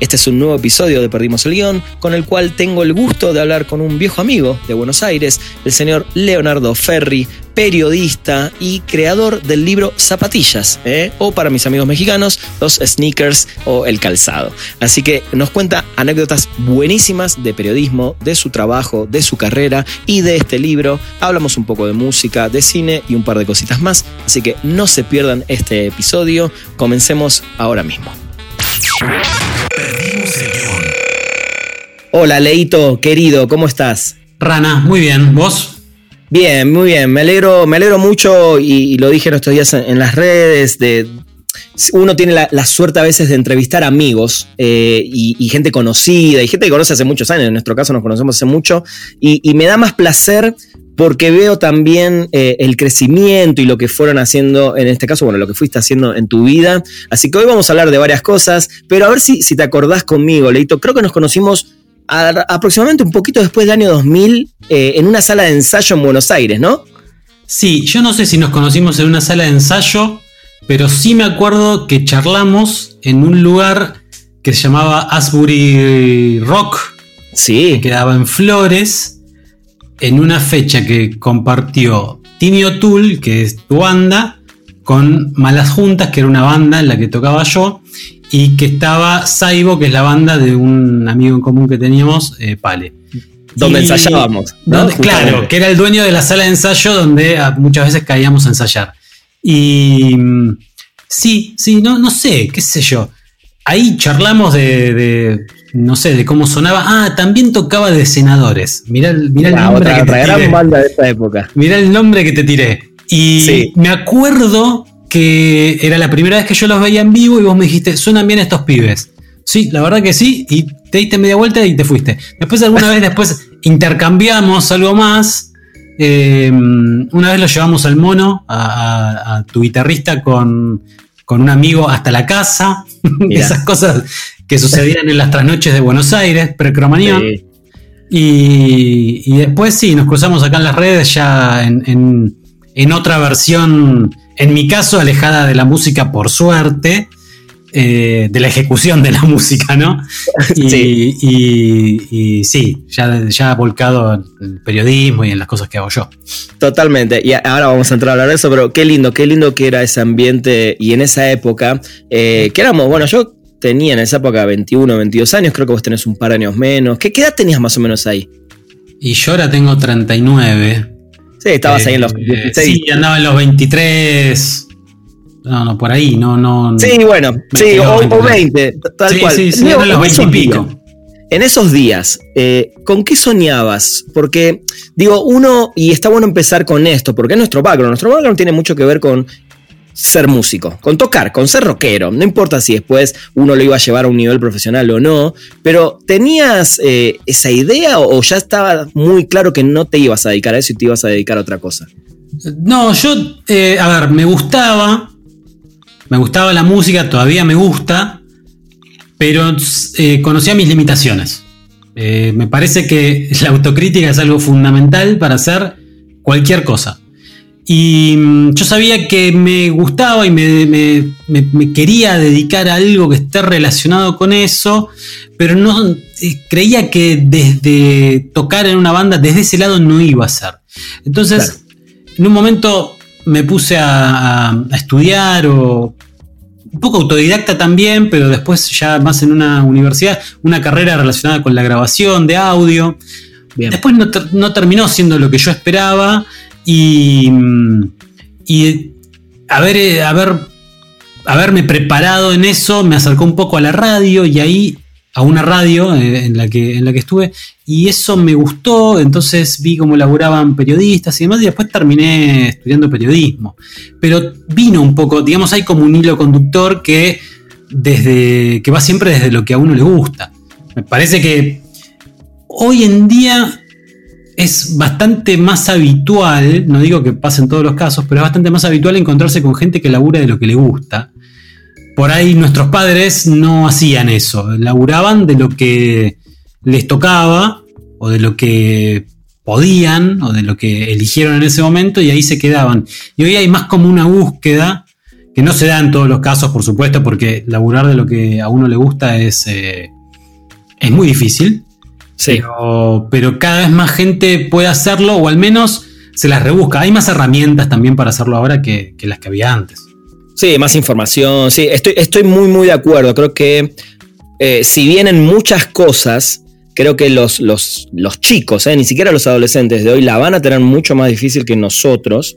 Este es un nuevo episodio de Perdimos el Guión, con el cual tengo el gusto de hablar con un viejo amigo de Buenos Aires, el señor Leonardo Ferri, periodista y creador del libro Zapatillas, ¿eh? o para mis amigos mexicanos, los sneakers o el calzado. Así que nos cuenta anécdotas buenísimas de periodismo, de su trabajo, de su carrera y de este libro. Hablamos un poco de música, de cine y un par de cositas más. Así que no se pierdan este episodio. Comencemos ahora mismo. Hola, Leito, querido, ¿cómo estás? Rana, muy bien, ¿vos? Bien, muy bien. Me alegro, me alegro mucho y, lo dije en estos días en, las redes. De, uno tiene la, suerte a veces de entrevistar amigos eh, y, gente conocida y gente que conoce hace muchos años. En nuestro caso nos conocemos hace mucho y, me da más placer porque veo también eh, el crecimiento y lo que fueron haciendo, en este caso, bueno, lo que fuiste haciendo en tu vida. Así que hoy vamos a hablar de varias cosas, pero a ver si, si te acordás conmigo, Leito. Creo que nos conocimos aproximadamente un poquito después del año 2000 eh, en una sala de ensayo en Buenos Aires, ¿no? Sí, yo no sé si nos conocimos en una sala de ensayo, pero sí me acuerdo que charlamos en un lugar que se llamaba Asbury Rock. Sí. Que quedaba en Flores, en una fecha que compartió Timmy O'Toole, que es tu banda, con Malas Juntas, que era una banda en la que tocaba yo, y que estaba Saibo, que es la banda de un amigo en común que teníamos, eh, Pale. Donde ensayábamos. claro, que era el dueño de la sala de ensayo donde ah, muchas veces caíamos a ensayar. Y mm, sí, sí, no, no sé, qué sé yo. Ahí charlamos de, no sé, de cómo sonaba. Ah, también tocaba de senadores. Mirá, el nombre que te tiré. banda de esa época. Mirá el nombre que te tiré. Y me acuerdo que era la primera vez que yo los veía en vivo y vos me dijiste, suenan bien estos pibes. Sí, la verdad que sí, y te diste media vuelta y te fuiste. Después alguna vez después intercambiamos algo más. Eh, una vez lo llevamos al mono, a, tu guitarrista con, un amigo hasta la casa. Esas cosas que sucedían en las trasnoches de Buenos Aires, precromañón. Y, y, después sí, nos cruzamos acá en las redes ya en, en otra versión en mi caso, alejada de la música por suerte, eh, de la ejecución de la música, ¿no? Y sí, y, sí ya, ya volcado en el periodismo y en las cosas que hago yo. Totalmente, y ahora vamos a entrar a hablar de eso, pero qué lindo, qué lindo que era ese ambiente y en esa época, eh, que éramos, bueno, yo tenía en esa época 21, 22 años, creo que vos tenés un par de años menos. ¿Qué, qué edad tenías más o menos ahí? Y yo ahora tengo 39. Sí, estabas ahí en los 16. Eh, sí, andaba en los 23. No, no, por ahí, no, no. Sí, bueno, sí, o, 20, tal cual. Sí, sí, en los 20 y pico. en esos días, eh, ¿con qué soñabas? Porque, digo, uno, y está bueno empezar con esto, porque es nuestro background. Nuestro background tiene mucho que ver con ser músico, con tocar, con ser rockero. No importa si después uno lo iba a llevar a un nivel profesional o no, pero ¿tenías eh, esa idea o ya estaba muy claro que no te ibas a dedicar a eso y te ibas a dedicar a otra cosa? No, yo, eh, a ver, me gustaba, me gustaba la música, todavía me gusta, pero eh, conocía mis limitaciones. me parece que la autocrítica es algo fundamental para hacer cualquier cosa. Y mm, yo sabía que me gustaba y me, quería dedicar a algo que esté relacionado con eso, pero no eh, creía que desde tocar en una banda, desde ese lado no iba a ser. Entonces, en un momento me puse a, estudiar o un poco autodidacta también, pero después ya más en una universidad, una carrera relacionada con la grabación de audio. Después no, no, terminó siendo lo que yo esperaba y, y haber, haber, haberme preparado en eso me acercó un poco a la radio y ahí a una radio eh, en la, que, en la que estuve y eso me gustó, entonces vi cómo laburaban periodistas y demás y después terminé estudiando periodismo. Pero vino un poco, digamos, hay como un hilo conductor que, desde, que va siempre desde lo que a uno le gusta. Me parece que hoy en día es bastante más habitual, no digo que pase en todos los casos, pero es bastante más habitual encontrarse con gente que labura de lo que le gusta. Por ahí nuestros padres no hacían eso, laburaban de lo que les tocaba o de lo que podían o de lo que eligieron en ese momento y ahí se quedaban. Y hoy hay más como una búsqueda, que no se da en todos los casos, por supuesto, porque laburar de lo que a uno le gusta es, eh, es muy difícil. Pero, pero, cada vez más gente puede hacerlo o al menos se las rebusca. Hay más herramientas también para hacerlo ahora que, las que había antes. Sí, más información. Sí, estoy, estoy muy, muy de acuerdo. Creo que eh, si vienen muchas cosas, creo que los, los, los chicos, eh, ni siquiera los adolescentes de hoy, la van a tener mucho más difícil que nosotros.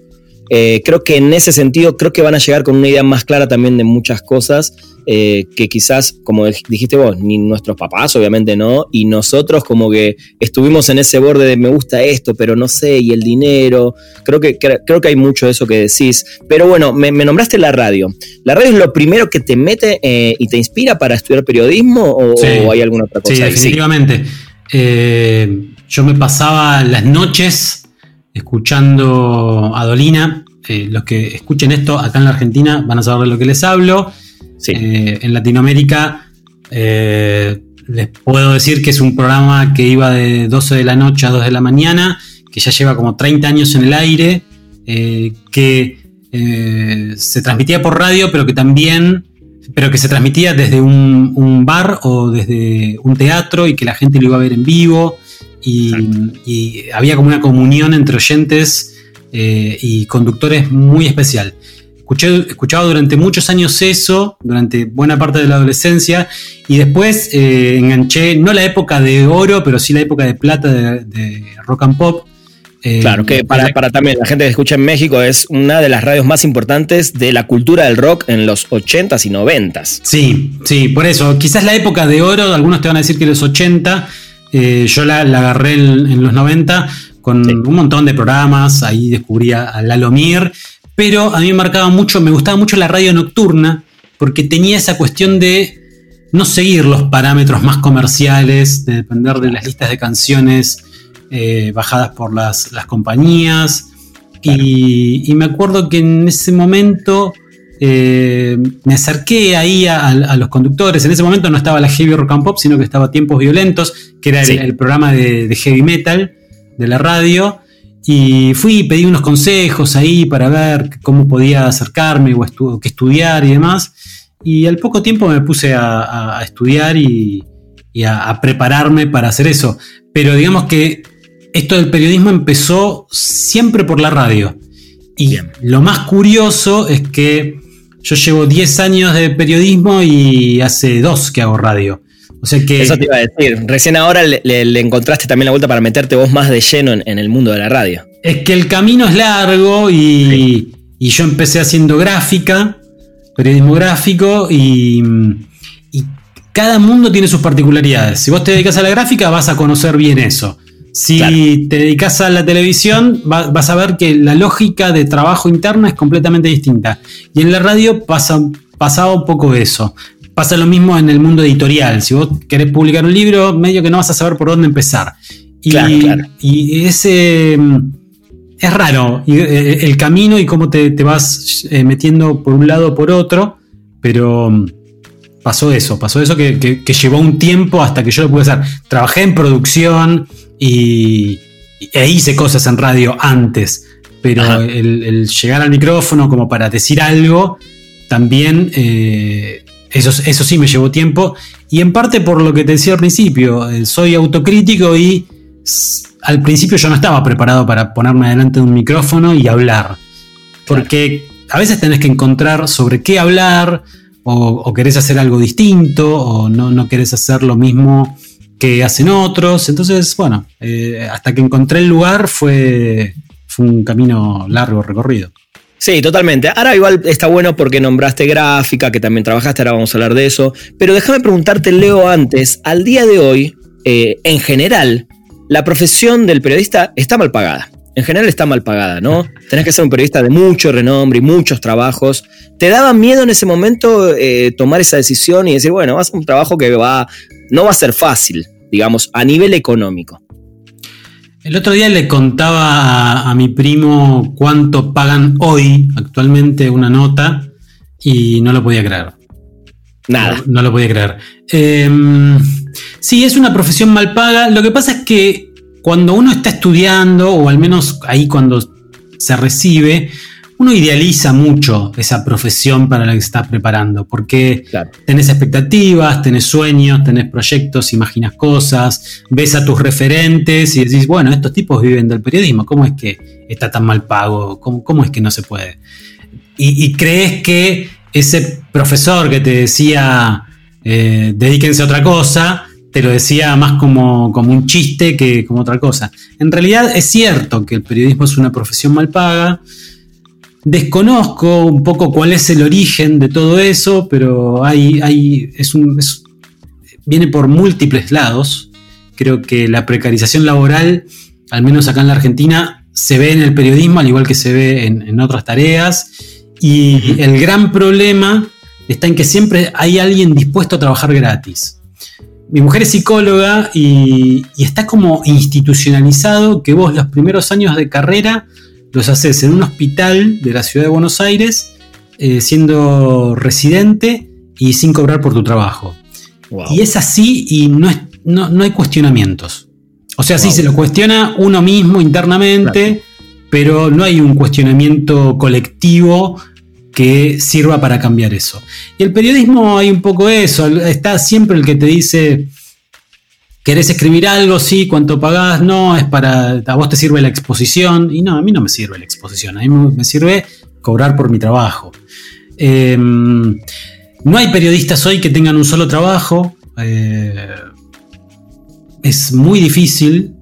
Eh, creo que en ese sentido, creo que van a llegar con una idea más clara también de muchas cosas eh, que quizás, como dijiste vos, ni nuestros papás obviamente no, y nosotros como que estuvimos en ese borde de me gusta esto, pero no sé, y el dinero, creo que, creo que hay mucho de eso que decís, pero bueno, me, nombraste la radio. ¿La radio es lo primero que te mete y te inspira para estudiar periodismo o, hay alguna otra cosa? Sí, definitivamente. Eh, yo me pasaba las noches escuchando a Dolina. Eh, los que escuchen esto acá en la Argentina van a saber de lo que les hablo. Eh, en Latinoamérica les puedo decir que es un programa que iba de 12 de la noche a 2 de la mañana, que ya lleva como 30 años en el aire, que se transmitía por radio, pero que también pero que se transmitía desde un, bar o desde un teatro y que la gente lo iba a ver en vivo y, había como una comunión entre oyentes eh, y conductores muy especial. Escuché, escuchaba durante muchos años eso, durante buena parte de la adolescencia, y después eh, enganché, no la época de oro, pero sí la época de plata de rock and pop, eh, claro, que para, también la gente que escucha en México es una de las radios más importantes de la cultura del rock en los 80s y 90s. Sí, sí, por eso. Quizás la época de oro, algunos te van a decir que los 80, eh, yo la, agarré en, los 90 con un montón de programas, ahí descubría a Lalo Mir, pero a mí me marcaba mucho, me gustaba mucho la radio nocturna, porque tenía esa cuestión de no seguir los parámetros más comerciales, de depender de las listas de canciones eh, bajadas por las, compañías. Y, me acuerdo que en ese momento eh, me acerqué ahí a, los conductores. En ese momento no estaba la Heavy Rock and Pop, sino que estaba Tiempos Violentos, que era el, programa de, heavy metal de la radio. Y fui y pedí unos consejos ahí para ver cómo podía acercarme o qué estudiar y demás. Y al poco tiempo me puse a, estudiar y, a, a, prepararme para hacer eso. Pero digamos que esto del periodismo empezó siempre por la radio. Y lo más curioso es que yo llevo 10 años de periodismo y hace dos que hago radio. O sea que. Eso te iba a decir. Recién ahora le, encontraste también la vuelta para meterte vos más de lleno en, el mundo de la radio. Es que el camino es largo y, y yo empecé haciendo gráfica, periodismo gráfico y, y cada mundo tiene sus particularidades. Si vos te dedicas a la gráfica, vas a conocer bien eso. Si te dedicas a la televisión, vas a ver que la lógica de trabajo interna es completamente distinta. Y en la radio pasa, pasaba un poco eso. Pasa lo mismo en el mundo editorial. Si vos querés publicar un libro, medio que no vas a saber por dónde empezar. Y, y ese es raro eh, eh, el camino y cómo te, vas eh, metiendo por un lado o por otro, pero mm, pasó eso, pasó eso que, que, llevó un tiempo hasta que yo lo pude hacer. Trabajé en producción, y, e hice cosas en radio antes, pero el, llegar al micrófono como para decir algo, también eh, eso, eso sí me llevó tiempo. Y en parte por lo que te decía al principio, eh, soy autocrítico y al principio yo no estaba preparado para ponerme delante de un micrófono y hablar. Porque a veces tenés que encontrar sobre qué hablar, o, querés hacer algo distinto, o no, no querés hacer lo mismo que hacen otros. Entonces, bueno, eh, hasta que encontré el lugar fue, fue un camino largo recorrido. Sí, totalmente. Ahora igual está bueno porque nombraste gráfica, que también trabajaste, ahora vamos a hablar de eso. Pero déjame preguntarte, Leo, antes, al día de hoy, eh, en general, la profesión del periodista está mal pagada. En general está mal pagada, ¿no? Tenés que ser un periodista de mucho renombre y muchos trabajos. ¿Te daba miedo en ese momento eh, tomar esa decisión y decir, bueno, vas a un trabajo que va, no va a ser fácil? Digamos, a nivel económico. El otro día le contaba a, mi primo cuánto pagan hoy actualmente una nota y no lo podía creer. Nada. No, lo podía creer. Em, sí, es una profesión mal paga. Lo que pasa es que cuando uno está estudiando, o al menos ahí cuando se recibe, uno idealiza mucho esa profesión para la que se está preparando, porque tenés expectativas, tenés sueños, tenés proyectos, imaginas cosas, ves a tus referentes y decís, bueno, estos tipos viven del periodismo, ¿cómo es que está tan mal pago? ¿Cómo, es que no se puede? Y, crees que ese profesor que te decía, eh, dedíquense a otra cosa, te lo decía más como, como un chiste que como otra cosa. En realidad es cierto que el periodismo es una profesión mal paga, Desconozco un poco cuál es el origen de todo eso, pero hay, hay, es un, viene por múltiples lados. Creo que la precarización laboral, al menos acá en la Argentina, se ve en el periodismo, al igual que se ve en, otras tareas. Y el gran problema está en que siempre hay alguien dispuesto a trabajar gratis. Mi mujer es psicóloga y, y, está como institucionalizado que vos los primeros años de carrera los haces en un hospital de la ciudad de Buenos Aires, eh, siendo residente y sin cobrar por tu trabajo. Y es así y no, es, no, hay cuestionamientos. O sea, sí se lo cuestiona uno mismo internamente, pero no hay un cuestionamiento colectivo que sirva para cambiar eso. Y el periodismo hay un poco eso, está siempre el que te dice, ¿Querés escribir algo? Sí, ¿cuánto pagás? No, es para. A vos te sirve la exposición. Y no, a mí no me sirve la exposición. A mí me sirve cobrar por mi trabajo. Em, no hay periodistas hoy que tengan un solo trabajo. Eh, es muy difícil.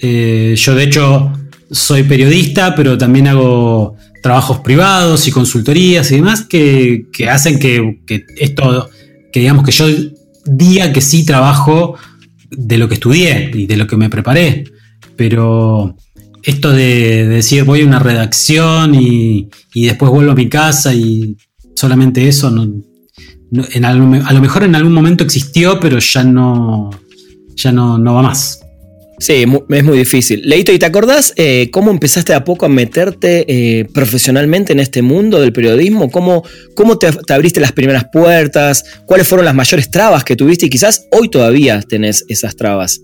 Eh, yo, de hecho, soy periodista, pero también hago trabajos privados y consultorías y demás que, hacen que, que esto, que digamos que yo diga que sí trabajo de lo que estudié y de lo que me preparé. Pero esto de, decir voy a una redacción y, después vuelvo a mi casa y solamente eso, a lo mejor en algún momento existió, pero ya no, ya no, no va más. Sí, es muy difícil. Leito, ¿y te acordás eh, cómo empezaste a poco a meterte eh, profesionalmente en este mundo del periodismo? ¿Cómo, cómo te, abriste las primeras puertas? ¿Cuáles fueron las mayores trabas que tuviste? Y quizás hoy todavía tenés esas trabas.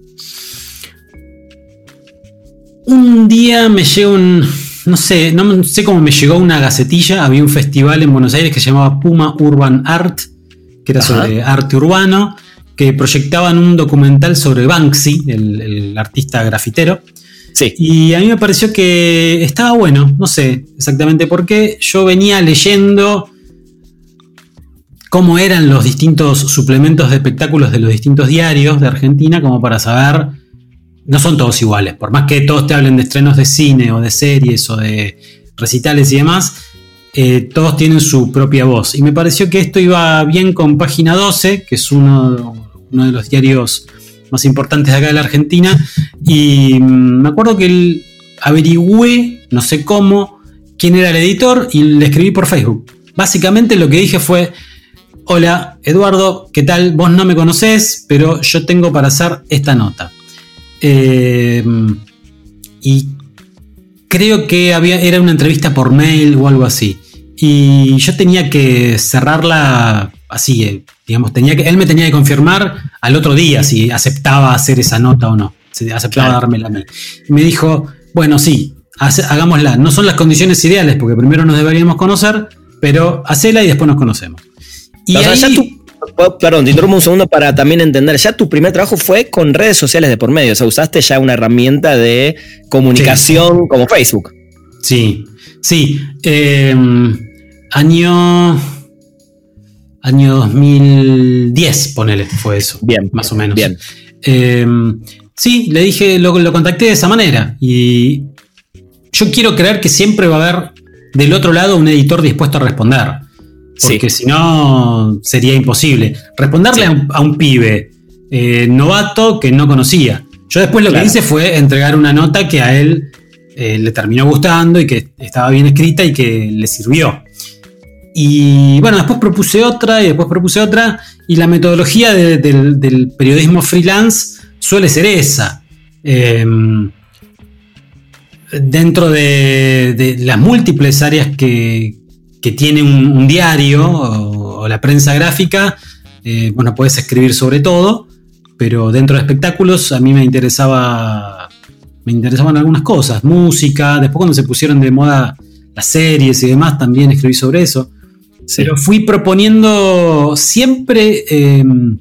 Un día me llegó un. No sé, no sé cómo me llegó una gacetilla. Había un festival en Buenos Aires que se llamaba Puma Urban Art, que era sobre arte urbano que proyectaban un documental sobre Banksy, el, artista grafitero. Sí. Y a mí me pareció que estaba bueno, no sé exactamente por qué. Yo venía leyendo cómo eran los distintos suplementos de espectáculos de los distintos diarios de Argentina, como para saber, no son todos iguales, por más que todos te hablen de estrenos de cine o de series o de recitales y demás, eh, todos tienen su propia voz. Y me pareció que esto iba bien con Página 12, que es uno, uno de los diarios más importantes de acá de la Argentina. Y mm, me acuerdo que él averigüé, no sé cómo, quién era el editor y le escribí por Facebook. Básicamente lo que dije fue, hola Eduardo, ¿qué tal? Vos no me conocés, pero yo tengo para hacer esta nota. Eh, y creo que había, era una entrevista por mail o algo así. Y yo tenía que cerrarla así, eh, digamos, tenía que, él me tenía que confirmar al otro día si aceptaba hacer esa nota o no, si aceptaba darme la Y me dijo, bueno, sí, hagámosla. No son las condiciones ideales porque primero nos deberíamos conocer, pero hacela y después nos conocemos. Y ahí, perdón, te interrumpo un segundo para también entender. Ya tu primer trabajo fue con redes sociales de por medio. O sea, usaste ya una herramienta de comunicación como Facebook. Sí, sí. Em, año. Año 2010, ponele, fue eso. Bien. Más o menos. Bien. Em, sí, le dije, lo, lo contacté de esa manera. Y yo quiero creer que siempre va a haber del otro lado un editor dispuesto a responder. Porque si no, sería imposible. Responderle a, un, pibe eh, novato que no conocía. Yo después lo que hice fue entregar una nota que a él eh, le terminó gustando y que estaba bien escrita y que le sirvió. Y bueno, después propuse otra y después propuse otra. Y la metodología del periodismo freelance suele ser esa. Em, dentro de, las múltiples áreas que, tiene un, diario o, la prensa gráfica, eh, bueno, puedes escribir sobre todo, pero dentro de espectáculos a mí me interesaba me interesaban algunas cosas, música, después cuando se pusieron de moda las series y demás, también escribí sobre eso. Pero fui proponiendo siempre em,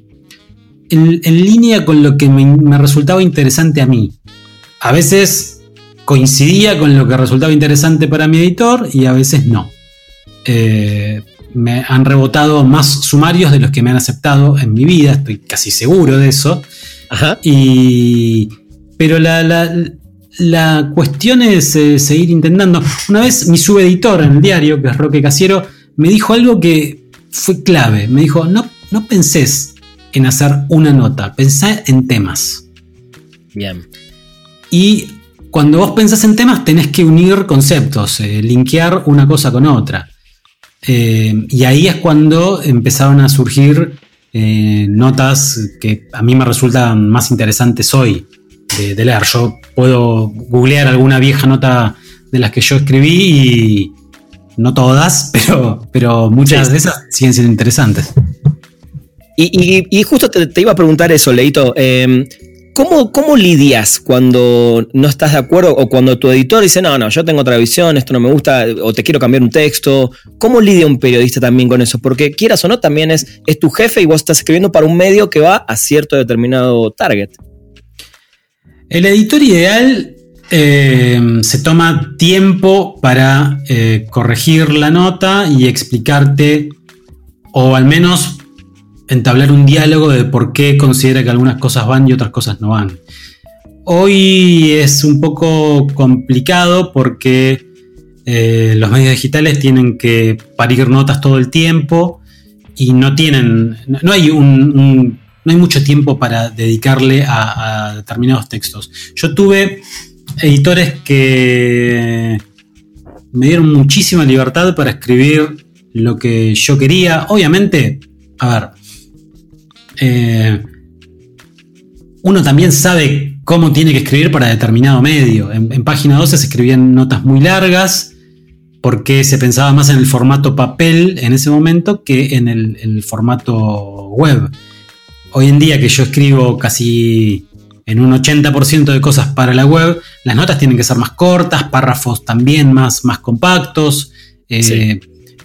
en, línea con lo que me, resultaba interesante a mí. A veces coincidía con lo que resultaba interesante para mi editor y a veces no. Eh, me han rebotado más sumarios de los que me han aceptado en mi vida, estoy casi seguro de eso. Y, pero la, la, cuestión es eh, seguir intentando. Una vez mi subeditor en el diario, que es Roque Casiero, me dijo algo que fue clave. Me dijo, no, no pensés en hacer una nota, pensá en temas. Bien. Y cuando vos pensás en temas, tenés que unir conceptos, eh, linkear una cosa con otra. Eh, y ahí es cuando empezaron a surgir eh, notas que a mí me resultan más interesantes hoy de, leer. Yo puedo googlear alguna vieja nota de las que yo escribí y no todas, pero, pero muchas de esas siguen siendo interesantes. Y, justo te, iba a preguntar eso, Leito. Em, ¿cómo, ¿Cómo lidias cuando no estás de acuerdo o cuando tu editor dice, no, no, yo tengo otra visión, esto no me gusta, o te quiero cambiar un texto? ¿Cómo lidia un periodista también con eso? Porque quieras o no, también es, es tu jefe y vos estás escribiendo para un medio que va a cierto determinado target. El editor ideal em, se toma tiempo para eh, corregir la nota y explicarte, o al menos entablar un diálogo de por qué considera que algunas cosas van y otras cosas no van. Hoy es un poco complicado porque eh, los medios digitales tienen que parir notas todo el tiempo y no tienen, no hay mucho tiempo para dedicarle a, determinados textos. Yo tuve editores que me dieron muchísima libertad para escribir lo que yo quería. Obviamente, a ver, eh, uno también sabe cómo tiene que escribir para determinado medio. En, página 12 se escribían notas muy largas porque se pensaba más en el formato papel en ese momento que en el, formato web. Hoy en día que yo escribo casi en un 80% de cosas para la web, las notas tienen que ser más cortas, párrafos también más, más compactos. Eh,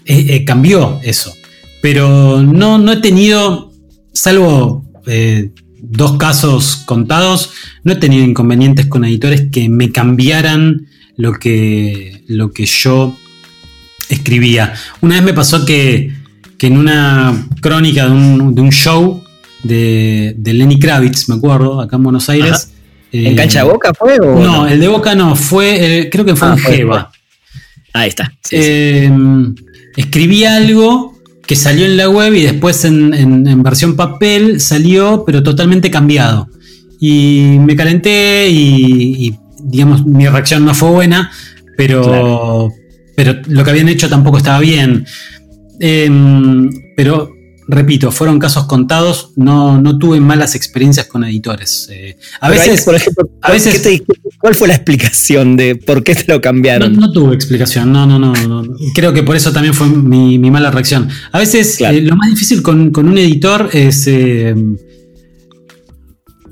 eh, cambió eso. Pero no, no he tenido salvo eh, dos casos contados, no he tenido inconvenientes con editores que me cambiaran lo que, lo que yo escribía. Una vez me pasó que, en una crónica de un, show de, Lenny Kravitz, me acuerdo, acá en Buenos Aires. ¿En Cancha de Boca fue? no, el de Boca no, fue, creo que fue ah, en Jeva. Ahí está. Eh, escribí algo que salió en la web y después en, versión papel salió, pero totalmente cambiado. Y me calenté y, digamos, mi reacción no fue buena, pero, pero lo que habían hecho tampoco estaba bien. Em, pero repito, fueron casos contados, no, no tuve malas experiencias con editores. Eh, a veces, por ejemplo, a veces ¿cuál fue la explicación de por qué te lo cambiaron? No, tuve explicación, no, no, no, Creo que por eso también fue mi, mala reacción. A veces eh, lo más difícil con, un editor es, eh,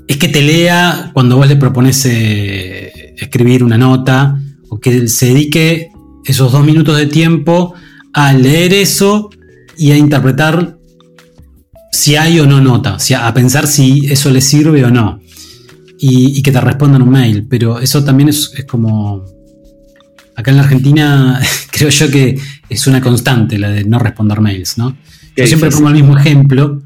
es que te lea cuando vos le propones escribir una nota o que se dedique esos dos minutos de tiempo a leer eso y a interpretar si hay o no nota, a pensar si eso le sirve o no. Y, que te respondan un mail. Pero eso también es, como. Acá en la Argentina, creo yo que es una constante la de no responder mails, ¿no? Yo siempre pongo el mismo ejemplo,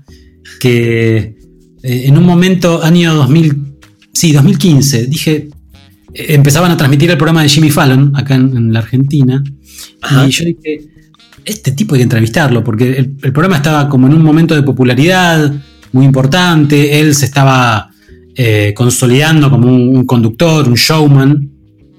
que eh, en un momento, año 2000, sí, 2015, dije, eh, empezaban a transmitir el programa de Jimmy Fallon acá en, la Argentina, y yo dije, este tipo hay que entrevistarlo, porque el, programa estaba como en un momento de popularidad muy importante, él se estaba eh, consolidando como un, conductor, un showman.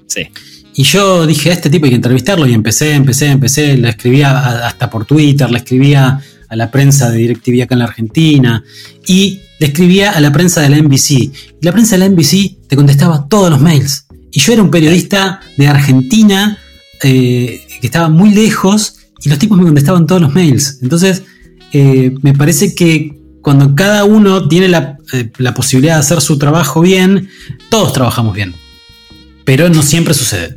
Sí. Y yo dije, a este tipo hay que entrevistarlo y empecé, empecé, empecé, le escribía hasta por Twitter, le escribía a la prensa de DirecTV acá en la Argentina. Y le escribía a la prensa de la NBC. Y la prensa de la NBC te contestaba todos los mails. Y yo era un periodista de Argentina eh, que estaba muy lejos y los tipos me contestaban todos los mails. Entonces, eh, me parece que cuando cada uno tiene la, eh, la, posibilidad de hacer su trabajo bien, todos trabajamos bien. Pero no siempre sucede.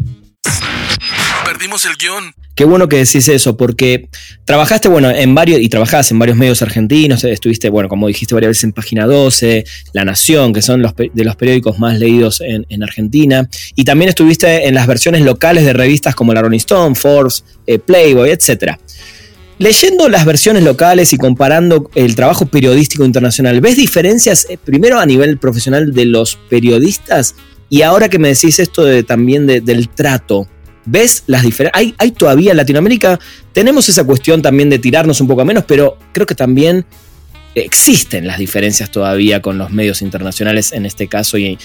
Qué bueno que decís eso, porque trabajaste, bueno, en varios, y trabajás en varios medios argentinos, estuviste, bueno, como dijiste varias veces en Página 12, La Nación, que son los, de los periódicos más leídos en, Argentina, y también estuviste en las versiones locales de revistas como la Rolling Stone, Forbes, eh, Playboy, etc. Leyendo las versiones locales y comparando el trabajo periodístico internacional, ¿ves diferencias eh, primero a nivel profesional de los periodistas? Y ahora que me decís esto de, también del trato, ¿Ves las diferencias? Hay, todavía en Latinoamérica, tenemos esa cuestión también de tirarnos un poco menos, pero creo que también existen las diferencias todavía con los medios internacionales en este caso y,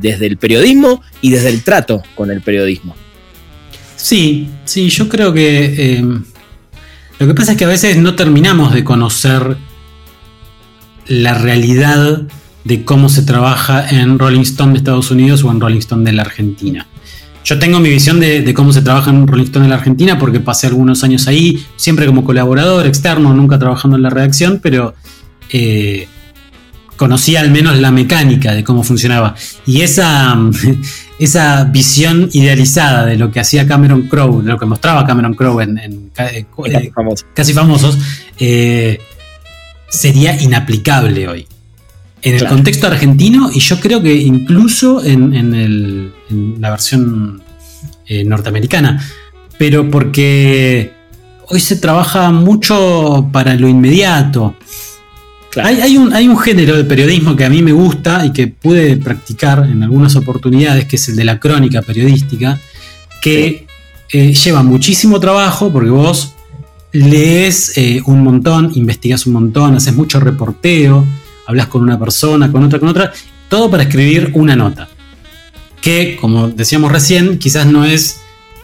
desde el periodismo y desde el trato con el periodismo. Sí, sí, yo creo que eh, lo que pasa es que a veces no terminamos de conocer la realidad de cómo se trabaja en Rolling Stone de Estados Unidos o en Rolling Stone de la Argentina. Yo tengo mi visión de, cómo se trabaja en Rolling Stone en la Argentina porque pasé algunos años ahí, siempre como colaborador externo, nunca trabajando en la redacción, pero eh, conocía al menos la mecánica de cómo funcionaba. Y esa, esa visión idealizada de lo que hacía Cameron Crowe, de lo que mostraba Cameron Crowe en, eh, eh, casi, famosos, sería inaplicable hoy. En el contexto argentino y yo creo que incluso en, la versión eh, norteamericana. Pero porque hoy se trabaja mucho para lo inmediato. Hay, un, hay, un, género de periodismo que a mí me gusta y que pude practicar en algunas oportunidades, que es el de la crónica periodística, que eh, lleva muchísimo trabajo porque vos lees eh, un montón, investigas un montón, haces mucho reporteo, hablas con una persona, con otra, con otra, todo para escribir una nota. Que, como decíamos recién, quizás no es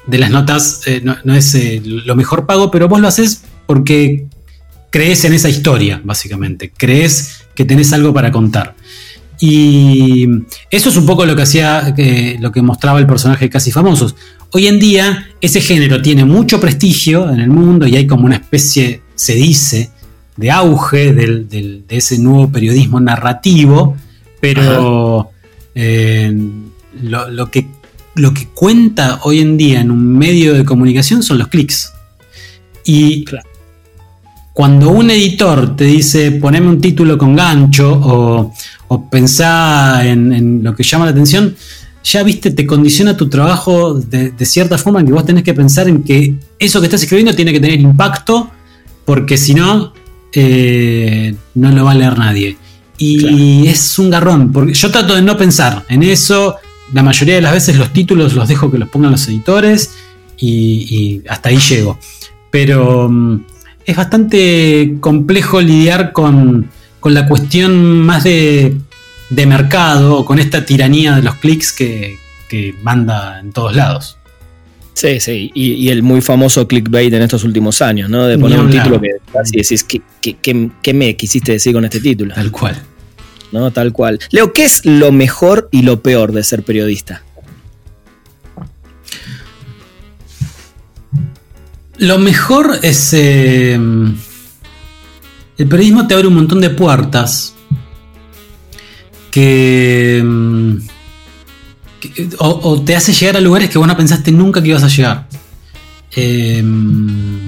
de las notas, eh, no, es eh, lo mejor pago, pero vos lo haces porque crees en esa historia, básicamente. Crees que tenés algo para contar. Y eso es un poco lo que hacía, eh, lo que mostraba el personaje de Casi Famosos. Hoy en día, ese género tiene mucho prestigio en el mundo y hay como una especie, se dice, de auge de ese nuevo periodismo narrativo, pero eh, lo, que, lo que cuenta hoy en día en un medio de comunicación son los clics. Y cuando un editor te dice poneme un título con gancho o, o pensá en, lo que llama la atención, ya viste, te condiciona tu trabajo de, de, cierta forma en que vos tenés que pensar en que eso que estás escribiendo tiene que tener impacto, porque si no, eh, no lo va a leer nadie. Y es un garrón, porque yo trato de no pensar en eso. La mayoría de las veces los títulos los dejo que los pongan los editores y, hasta ahí llego. Pero mm, es bastante complejo lidiar con, la cuestión más de, de mercado, con esta tiranía de los clics que, que manda en todos lados. Sí, sí, y, el muy famoso clickbait en estos últimos años, ¿no? De poner un título que así decís, ¿qué, me quisiste decir con este título? Tal cual. ¿No? Tal cual. Leo, ¿qué es lo mejor y lo peor de ser periodista? Lo mejor es... Eh, el periodismo te abre un montón de puertas que mm, o, te hace llegar a lugares que vos no pensaste nunca que ibas a llegar. Em,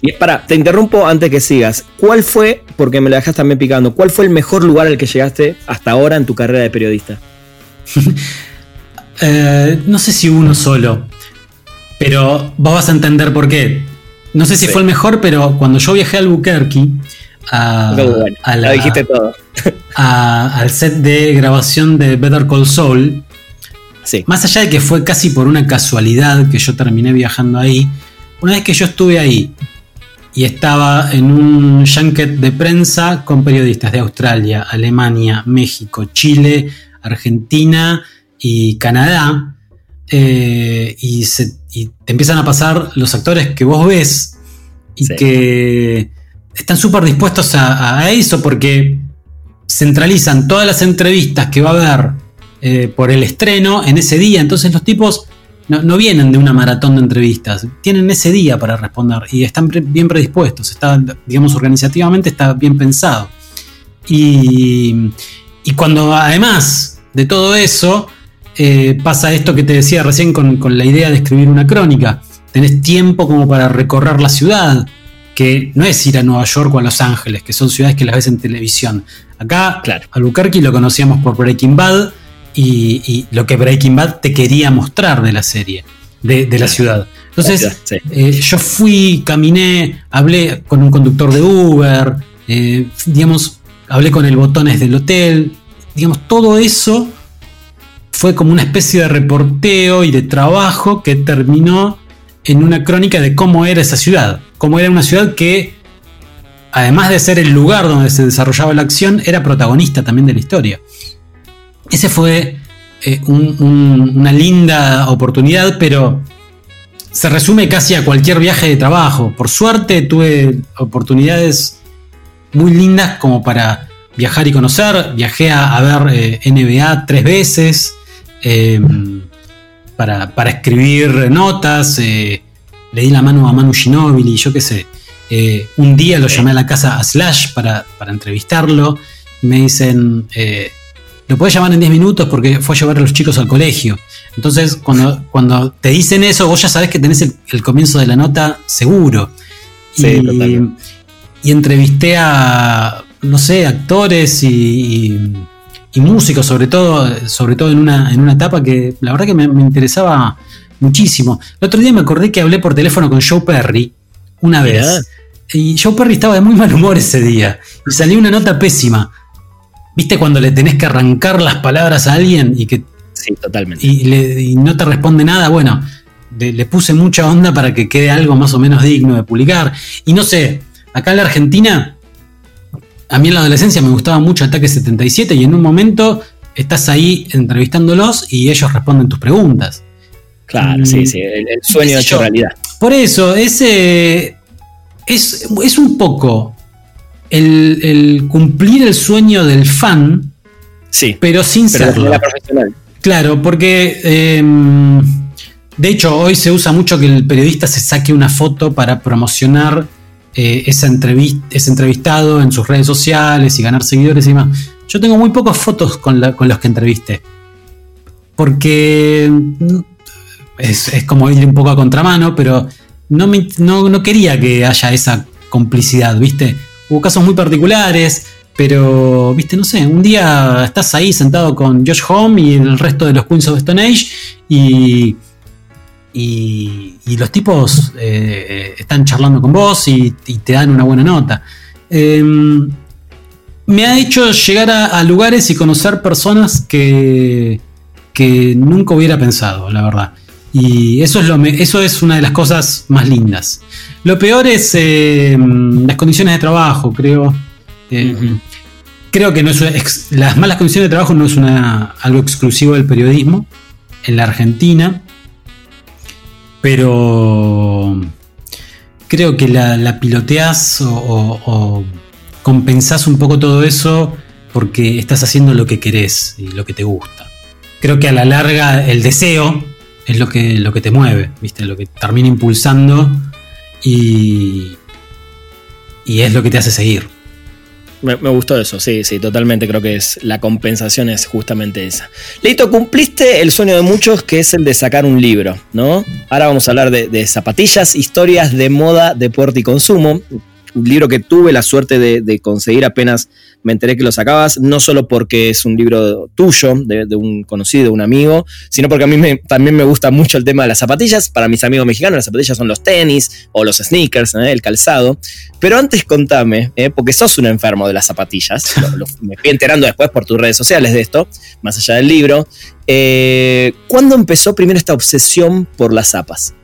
y para, te interrumpo antes que sigas. ¿Cuál fue, porque me lo dejas también picando, cuál fue el mejor lugar al que llegaste hasta ahora en tu carrera de periodista? Eh, no sé si uno solo, pero vos vas a entender por qué. No sé si fue el mejor, pero cuando yo viajé a Albuquerque, a, a dijiste todo. al set de grabación de Better Call Saul, más allá de que fue casi por una casualidad que yo terminé viajando ahí, una vez que yo estuve ahí y estaba en un junket de prensa con periodistas de Australia, Alemania, México, Chile, Argentina y Canadá, eh, y, te empiezan a pasar los actores que vos ves y que están súper dispuestos a, eso porque centralizan todas las entrevistas que va a haber eh, por el estreno en ese día. Entonces los tipos no, vienen de una maratón de entrevistas, tienen ese día para responder y están bien predispuestos, está, digamos, organizativamente está bien pensado. Y, cuando además de todo eso eh, pasa esto que te decía recién con, con la idea de escribir una crónica, tenés tiempo como para recorrer la ciudad, que no es ir a Nueva York o a Los Ángeles, que son ciudades que las ves en televisión. Acá, claro. Albuquerque lo conocíamos por Breaking Bad, y, lo que Breaking Bad te quería mostrar de la serie, de, la ciudad. Entonces, eh, yo fui, caminé, hablé con un conductor de Uber, eh, digamos, hablé con el botones del hotel, digamos, todo eso fue como una especie de reporteo y de trabajo que terminó en una crónica de cómo era esa ciudad, cómo era una ciudad que, además de ser el lugar donde se desarrollaba la acción, era protagonista también de la historia. Ese fue eh, una linda oportunidad, pero se resume casi a cualquier viaje de trabajo. Por suerte tuve oportunidades muy lindas como para viajar y conocer. Viajé a, ver eh, NBA tres veces em, para, escribir notas. Eh, le di la mano a Manu Ginóbili, yo qué sé. un día lo llamé a la casa a Slash para, para entrevistarlo y me dicen, lo puedes llamar en 10 minutos porque fue a llevar a los chicos al colegio. Entonces, cuando, cuando te dicen eso, vos ya sabes que tenés el, comienzo de la nota seguro. Sí, y, y, entrevisté a, no sé, actores y, músicos, sobre todo, sobre todo en una, en una etapa que la verdad que me, interesaba muchísimo. El otro día me acordé que hablé por teléfono con Joe Perry una vez. Y Joe Perry estaba de muy mal humor ese día. Y salió una nota pésima. ¿Viste cuando le tenés que arrancar las palabras a alguien y que. Sí, totalmente. Y, no te responde nada? Bueno, le, puse mucha onda para que quede algo más o menos digno de publicar. Y no sé, acá en la Argentina, a mí en la adolescencia me gustaba mucho Ataque 77 y en un momento estás ahí entrevistándolos y ellos responden tus preguntas. Claro, sí, sí, el, sueño hecho realidad. Por eso, ese es, es un poco el, cumplir el sueño del fan, sí, pero sin ser profesional. Claro, porque em, de hecho hoy se usa mucho que el periodista se saque una foto para promocionar eh, esa entrevista, ese entrevistado en sus redes sociales y ganar seguidores y demás. Yo tengo muy pocas fotos con, los que entrevisté. Porque mm, es, como ir un poco a contramano, pero no, no, no quería que haya esa complicidad, ¿viste? Hubo casos muy particulares, pero, viste, no sé, un día estás ahí sentado con Josh Home y el resto de los Queens of Stone Age y, y, los tipos eh, están charlando con vos y, te dan una buena nota. Em, me ha hecho llegar a, lugares y conocer personas que, que nunca hubiera pensado, la verdad. Y eso es, lo, eso es una de las cosas más lindas. Lo peor es eh, las condiciones de trabajo, creo. Eh, creo que no es, las malas condiciones de trabajo no es una, algo exclusivo del periodismo en la Argentina. Pero creo que la, piloteas o, o, compensás un poco todo eso porque estás haciendo lo que querés y lo que te gusta. Creo que a la larga el deseo es lo que, lo que te mueve, ¿viste? Lo que termina impulsando y, y es lo que te hace seguir. Me, gustó eso, sí, sí, totalmente. Creo que es la compensación es justamente esa. Leito, cumpliste el sueño de muchos que es el de sacar un libro, ¿no? Ahora vamos a hablar de, de zapatillas, historias de moda, deporte y consumo un libro que tuve la suerte de, conseguir apenas me enteré que lo sacabas, no solo porque es un libro tuyo, de, un conocido, un amigo, sino porque a mí también me gusta mucho el tema de las zapatillas. Para mis amigos mexicanos, las zapatillas son los tenis o los sneakers, ¿eh? el calzado. Pero antes contame, ¿eh? porque sos un enfermo de las zapatillas, me fui enterando después por tus redes sociales de esto, más allá del libro. Eh, ¿Cuándo empezó primero esta obsesión por las zapas?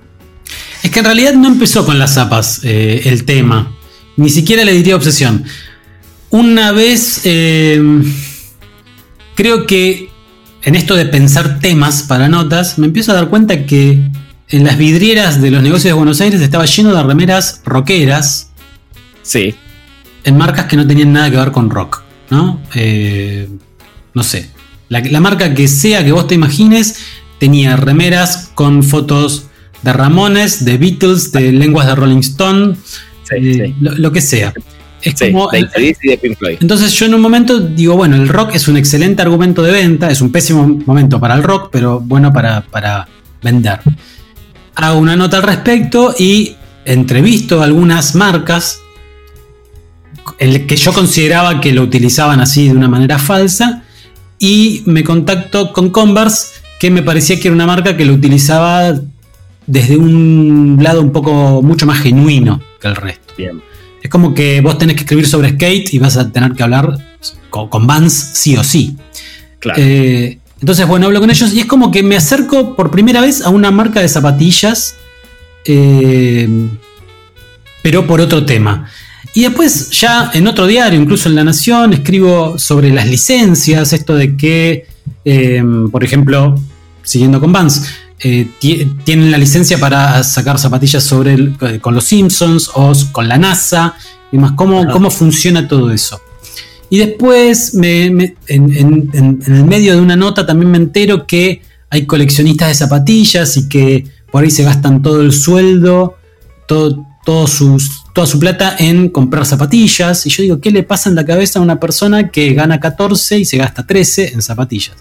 Es que en realidad no empezó con las zapas el tema. Ni siquiera le diría obsesión. Una vez, em, creo que en esto de pensar temas para notas, me empiezo a dar cuenta que en las vidrieras de los negocios de Buenos Aires estaba lleno de remeras rockeras. Sí. En marcas que no tenían nada que ver con rock. ¿no? Eh, no sé. La, marca que sea que vos te imagines tenía remeras con fotos de Ramones, de Beatles, de lenguas de Rolling Stone, Lo, que sea. Es como, Entonces yo en un momento digo, bueno, el rock es un excelente argumento de venta, es un pésimo momento para el rock, pero bueno para, para vender. Hago una nota al respecto y entrevisto algunas marcas el que yo consideraba que lo utilizaban así de una manera falsa y me contacto con Converse que me parecía que era una marca que lo utilizaba desde un lado un poco mucho más genuino que el resto. Es como que vos tenés que escribir sobre skate y vas a tener que hablar con, con Vans sí o sí. Eh, entonces, bueno, hablo con ellos y es como que me acerco por primera vez a una marca de zapatillas, eh, pero por otro tema. Y después ya en otro diario, incluso en La Nación, escribo sobre las licencias, esto de que, eh, por ejemplo, siguiendo con Vans, eh, tienen la licencia para sacar zapatillas sobre eh, con los Simpsons o con la NASA y más, cómo, cómo funciona todo eso. Y después, en, el medio de una nota, también me entero que hay coleccionistas de zapatillas y que por ahí se gastan todo el sueldo, todo, sus, toda su plata en comprar zapatillas. Y yo digo, ¿qué le pasa en la cabeza a una persona que gana 14 y se gasta 13 en zapatillas?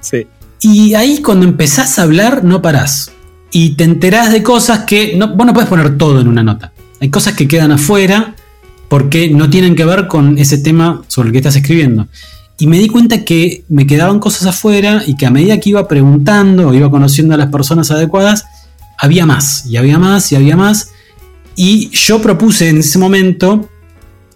Sí. Y ahí cuando empezás a hablar, no parás. Y te enterás de cosas que no, vos no puedes poner todo en una nota. Hay cosas que quedan afuera porque no tienen que ver con ese tema sobre el que estás escribiendo. Y me di cuenta que me quedaban cosas afuera y que a medida que iba preguntando o iba conociendo a las personas adecuadas, había más, y había más, y había más. Y yo propuse en ese momento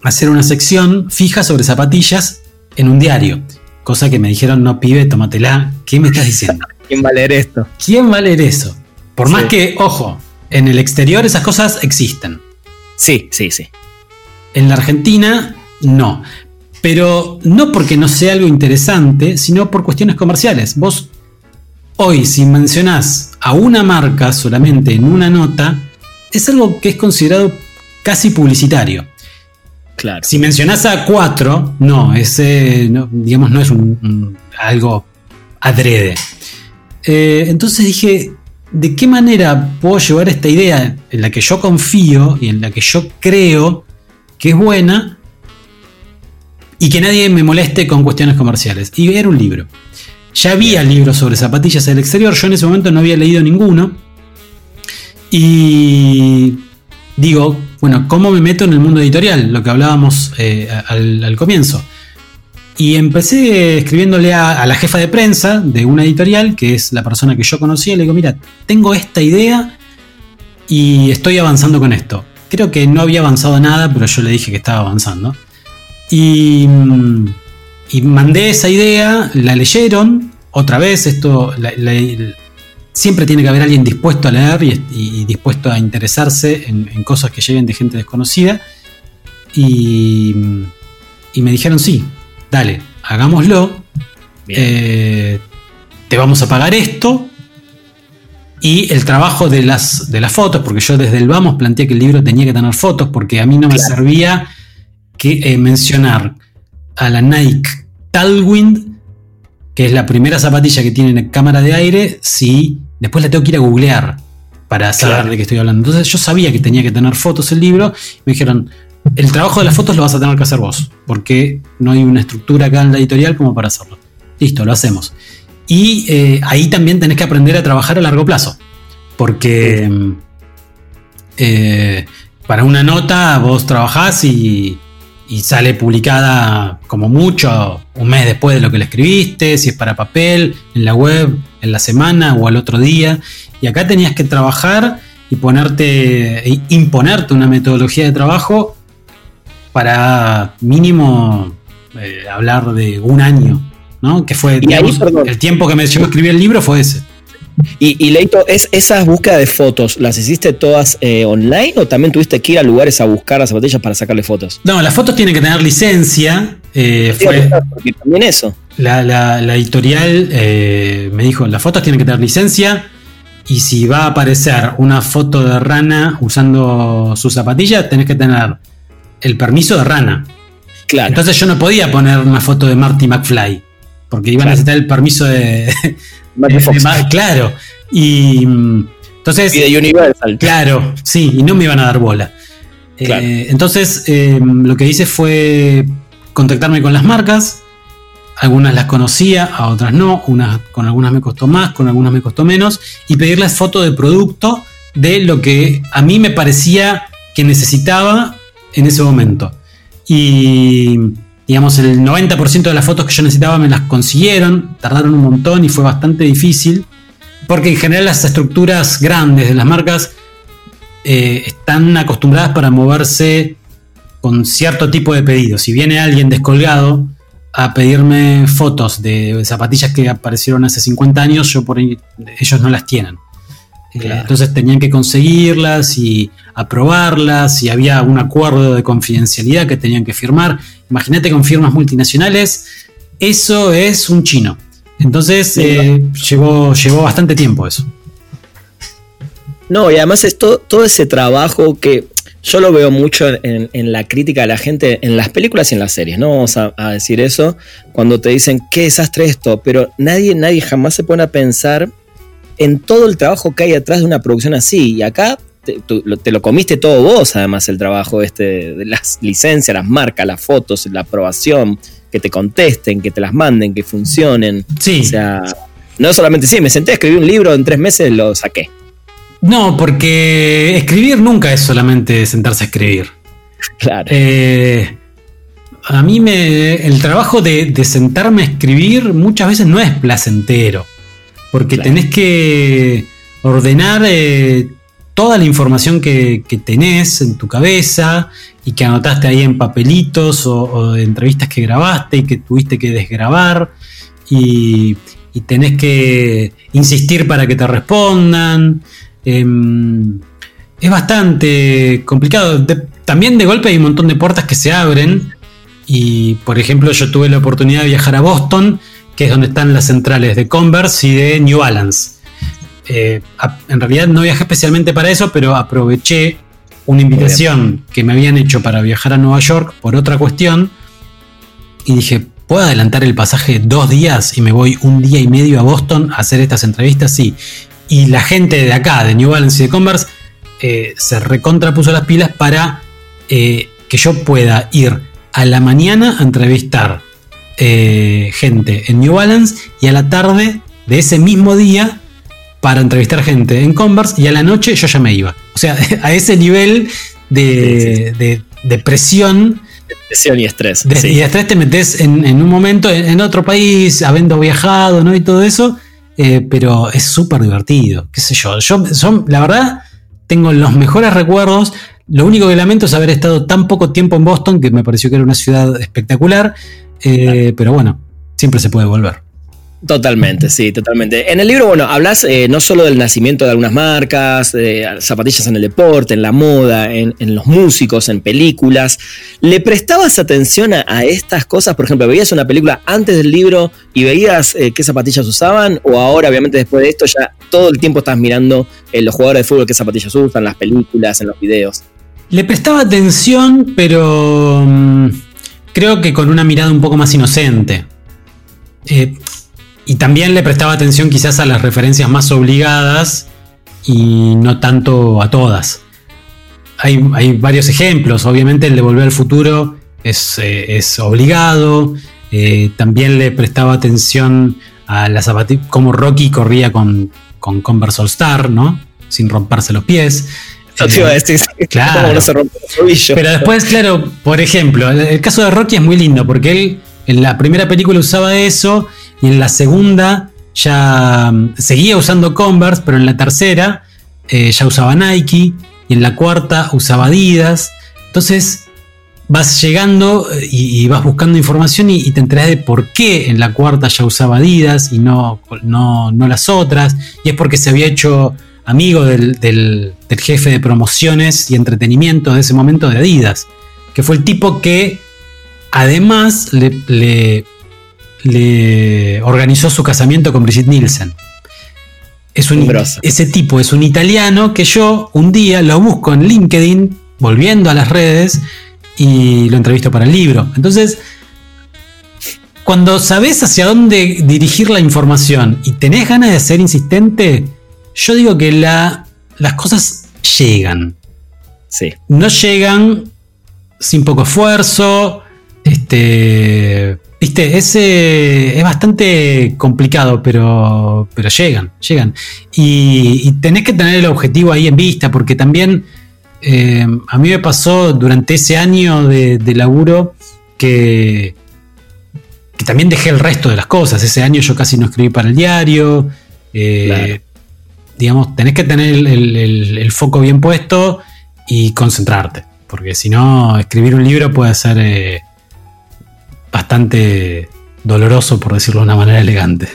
hacer una sección fija sobre zapatillas en un diario. Cosa que me dijeron, no pibe, tómatela. ¿Qué me estás diciendo? ¿Quién va a leer esto? ¿Quién va a leer eso? Por más que, ojo, en el exterior esas cosas existen. Sí, sí, sí. En la Argentina, no. Pero no porque no sea algo interesante, sino por cuestiones comerciales. Vos hoy, si mencionás a una marca solamente en una nota, es algo que es considerado casi publicitario. Claro. Si mencionás a cuatro, no, ese, digamos, no es un, algo adrede. Eh, entonces dije, ¿de qué manera puedo llevar esta idea en la que yo confío y en la que yo creo que es buena y que nadie me moleste con cuestiones comerciales? Y era un libro. Ya había libros sobre zapatillas del exterior, yo en ese momento no había leído ninguno. Y digo, bueno, ¿cómo me meto en el mundo editorial? Lo que hablábamos eh, al, comienzo. Y empecé escribiéndole a, la jefa de prensa de una editorial, que es la persona que yo conocía, le digo, mira, tengo esta idea y estoy avanzando con esto. Creo que no había avanzado nada, pero yo le dije que estaba avanzando. Y, y mandé esa idea, la leyeron, otra vez, esto, siempre tiene que haber alguien dispuesto a leer y, dispuesto a interesarse en, cosas que lleguen de gente desconocida. Y, me dijeron, sí, dale, hagámoslo. Eh, te vamos a pagar esto. Y el trabajo de las, de las fotos, porque yo desde el vamos planteé que el libro tenía que tener fotos, porque a mí no me servía que eh, mencionar a la Nike Talwind, que es la primera zapatilla que tiene cámara de aire, si después la tengo que ir a googlear para saber de qué estoy hablando. Entonces yo sabía que tenía que tener fotos el libro. me dijeron, el trabajo de las fotos lo vas a tener que hacer vos, porque no hay una estructura acá en la editorial como para hacerlo. Listo, lo hacemos. Y eh, ahí también tenés que aprender a trabajar a largo plazo, porque eh, para una nota vos trabajás y y sale publicada como mucho un mes después de lo que le escribiste, si es para papel, en la web, en la semana o al otro día. Y acá tenías que trabajar y ponerte, e imponerte una metodología de trabajo para mínimo eh, hablar de un año, ¿no? Que fue el tiempo que me llevó a escribir el libro fue ese. Y, Leito, ¿es, ¿esas búsquedas de fotos las hiciste todas eh, online o también tuviste que ir a lugares a buscar las zapatillas para sacarle fotos? No, las fotos tienen que tener licencia. Eh, fue también eso. La, editorial eh, me dijo, las fotos tienen que tener licencia y si va a aparecer una foto de rana usando su zapatilla, tenés que tener el permiso de rana. Claro. Entonces yo no podía poner una foto de Marty McFly, porque iban a necesitar el permiso de, Marty Fox. claro. Y entonces. Y de Universal. Claro, sí, y no me iban a dar bola. Eh, entonces, eh, lo que hice fue contactarme con las marcas. Algunas las conocía, a otras no. Unas, con algunas me costó más, con algunas me costó menos. Y pedirles foto de producto de lo que a mí me parecía que necesitaba en ese momento. Y digamos, el 90% de las fotos que yo necesitaba me las consiguieron, tardaron un montón y fue bastante difícil, porque en general las estructuras grandes de las marcas eh, están acostumbradas para moverse con cierto tipo de pedidos. Si viene alguien descolgado a pedirme fotos de zapatillas que aparecieron hace 50 años, yo por ellos no las tienen. Entonces tenían que conseguirlas y aprobarlas y había un acuerdo de confidencialidad que tenían que firmar. Imagínate con firmas multinacionales, eso es un chino. Entonces eh, llevó, llevó bastante tiempo eso. No, y además es todo, ese trabajo que yo lo veo mucho en, la crítica de la gente en las películas y en las series, ¿no? Vamos a, a, decir eso cuando te dicen qué desastre esto, pero nadie, nadie jamás se pone a pensar en todo el trabajo que hay atrás de una producción así. Y acá te, lo comiste todo vos, además, el trabajo este de las licencias, las marcas, las fotos, la aprobación, que te contesten, que te las manden, que funcionen. Sí. O sea, no solamente sí, me senté a escribir un libro, en tres meses lo saqué. No, porque escribir nunca es solamente sentarse a escribir. Claro. Eh, a mí me, el trabajo de, de sentarme a escribir muchas veces no es placentero porque tenés que ordenar eh, toda la información que, tenés en tu cabeza y que anotaste ahí en papelitos o, de entrevistas que grabaste y que tuviste que desgrabar y, tenés que insistir para que te respondan. Em, es bastante complicado. también de golpe hay un montón de puertas que se abren y por ejemplo yo tuve la oportunidad de viajar a Boston que es donde están las centrales de Converse y de New Balance. Eh, en realidad no viajé especialmente para eso, pero aproveché una invitación que me habían hecho para viajar a Nueva York por otra cuestión y dije, ¿puedo adelantar el pasaje dos días y me voy un día y medio a Boston a hacer estas entrevistas? Sí. Y la gente de acá, de New Balance y de Converse, eh, se recontrapuso las pilas para eh, que yo pueda ir a la mañana a entrevistar eh, gente en New Balance y a la tarde de ese mismo día para entrevistar gente en Converse y a la noche yo ya me iba. O sea, a ese nivel de, de, presión. presión y estrés. Y estrés te metes en, un momento en, otro país, habiendo viajado, ¿no? Y todo eso. Eh, pero es súper divertido, qué sé yo. Yo, la verdad, tengo los mejores recuerdos. Lo único que lamento es haber estado tan poco tiempo en Boston, que me pareció que era una ciudad espectacular. Eh, pero bueno, siempre se puede volver. Totalmente, sí, totalmente. En el libro, bueno, hablas eh, no solo del nacimiento de algunas marcas, zapatillas en el deporte, en la moda, en, los músicos, en películas. ¿Le prestabas atención a, estas cosas? Por ejemplo, ¿veías una película antes del libro y veías eh, qué zapatillas usaban? ¿O ahora, obviamente, después de esto, ya todo el tiempo estás mirando los jugadores de fútbol qué zapatillas usan, las películas, en los videos? Le prestaba atención, pero mm, creo que con una mirada un poco más inocente. Eh, y también le prestaba atención quizás a las referencias más obligadas y no tanto a todas. Hay, varios ejemplos, obviamente el de Volver al Futuro es, eh, obligado, eh, también le prestaba atención a la zapatilla, como Rocky corría con, con Converse All Star, ¿no? Sin romperse los pies. Claro. Pero después, claro, por ejemplo, el, caso de Rocky es muy lindo porque él en la primera película usaba eso y en la segunda ya mm, seguía usando Converse, pero en la tercera eh, ya usaba Nike y en la cuarta usaba Adidas. Entonces vas llegando eh, y, vas buscando información y, te enteras de por qué en la cuarta ya usaba Adidas y no, no, no las otras. Y es porque se había hecho amigo del, jefe de promociones y entretenimiento de ese momento de Adidas, que fue el tipo que además le, organizó su casamiento con Brigitte Nielsen. Es un, ese tipo es un italiano que yo un día lo busco en LinkedIn, volviendo a las redes, y lo entrevisto para el libro. Entonces, cuando sabes hacia dónde dirigir la información y tenés ganas de ser insistente, yo digo que la, las cosas llegan. Sí. No llegan sin poco esfuerzo. Este. Viste, ese es bastante complicado, pero, pero llegan, llegan. Y, tenés que tener el objetivo ahí en vista, porque también eh, a mí me pasó durante ese año de, laburo que, que, también dejé el resto de las cosas. Ese año yo casi no escribí para el diario. Eh, digamos, tenés que tener el, foco bien puesto y concentrarte. Porque si no, escribir un libro puede ser eh, bastante doloroso, por decirlo de una manera elegante.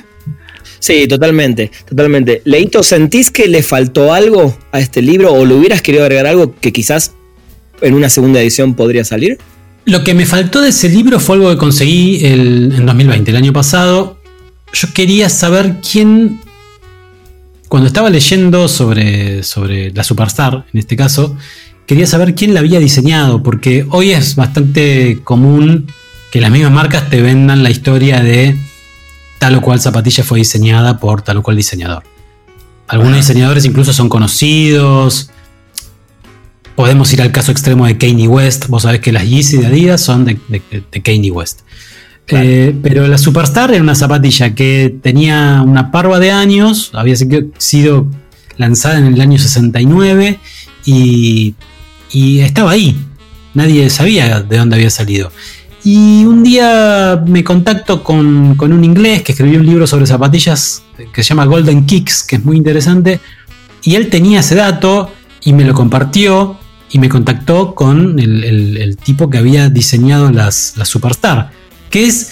Sí, totalmente, totalmente. Leito, ¿sentís que le faltó algo a este libro o le hubieras querido agregar algo que quizás en una segunda edición podría salir? Lo que me faltó de ese libro fue algo que conseguí en 2020, el año pasado. Yo quería saber quién cuando estaba leyendo sobre, sobre la Superstar, en este caso, quería saber quién la había diseñado, porque hoy es bastante común que las mismas marcas te vendan la historia de tal o cual zapatilla fue diseñada por tal o cual diseñador. Algunos diseñadores incluso son conocidos. Podemos ir al caso extremo de Kanye West. Vos sabés que las Yeezy de Adidas son de, de Kanye West. Eh, pero la Superstar era una zapatilla que tenía una parva de años, había sido lanzada en el año 69 y, estaba ahí. Nadie sabía de dónde había salido. Y un día me contacto con, un inglés que escribió un libro sobre zapatillas que se llama Golden Kicks, que es muy interesante. Y él tenía ese dato y me lo compartió y me contactó con el, tipo que había diseñado las, las Superstar que es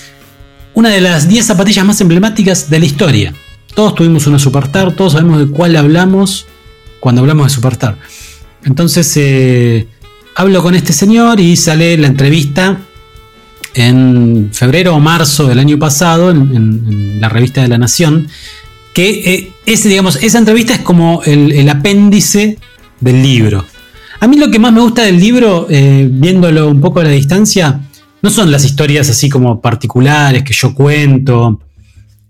una de las 10 zapatillas más emblemáticas de la historia. Todos tuvimos una Superstar, todos sabemos de cuál hablamos cuando hablamos de Superstar. Entonces eh, hablo con este señor y sale la entrevista en febrero o marzo del año pasado en, la revista de La Nación. Que eh, ese, digamos, esa entrevista es como el, apéndice del libro. A mí lo que más me gusta del libro, eh, viéndolo un poco a la distancia, no son las historias así como particulares que yo cuento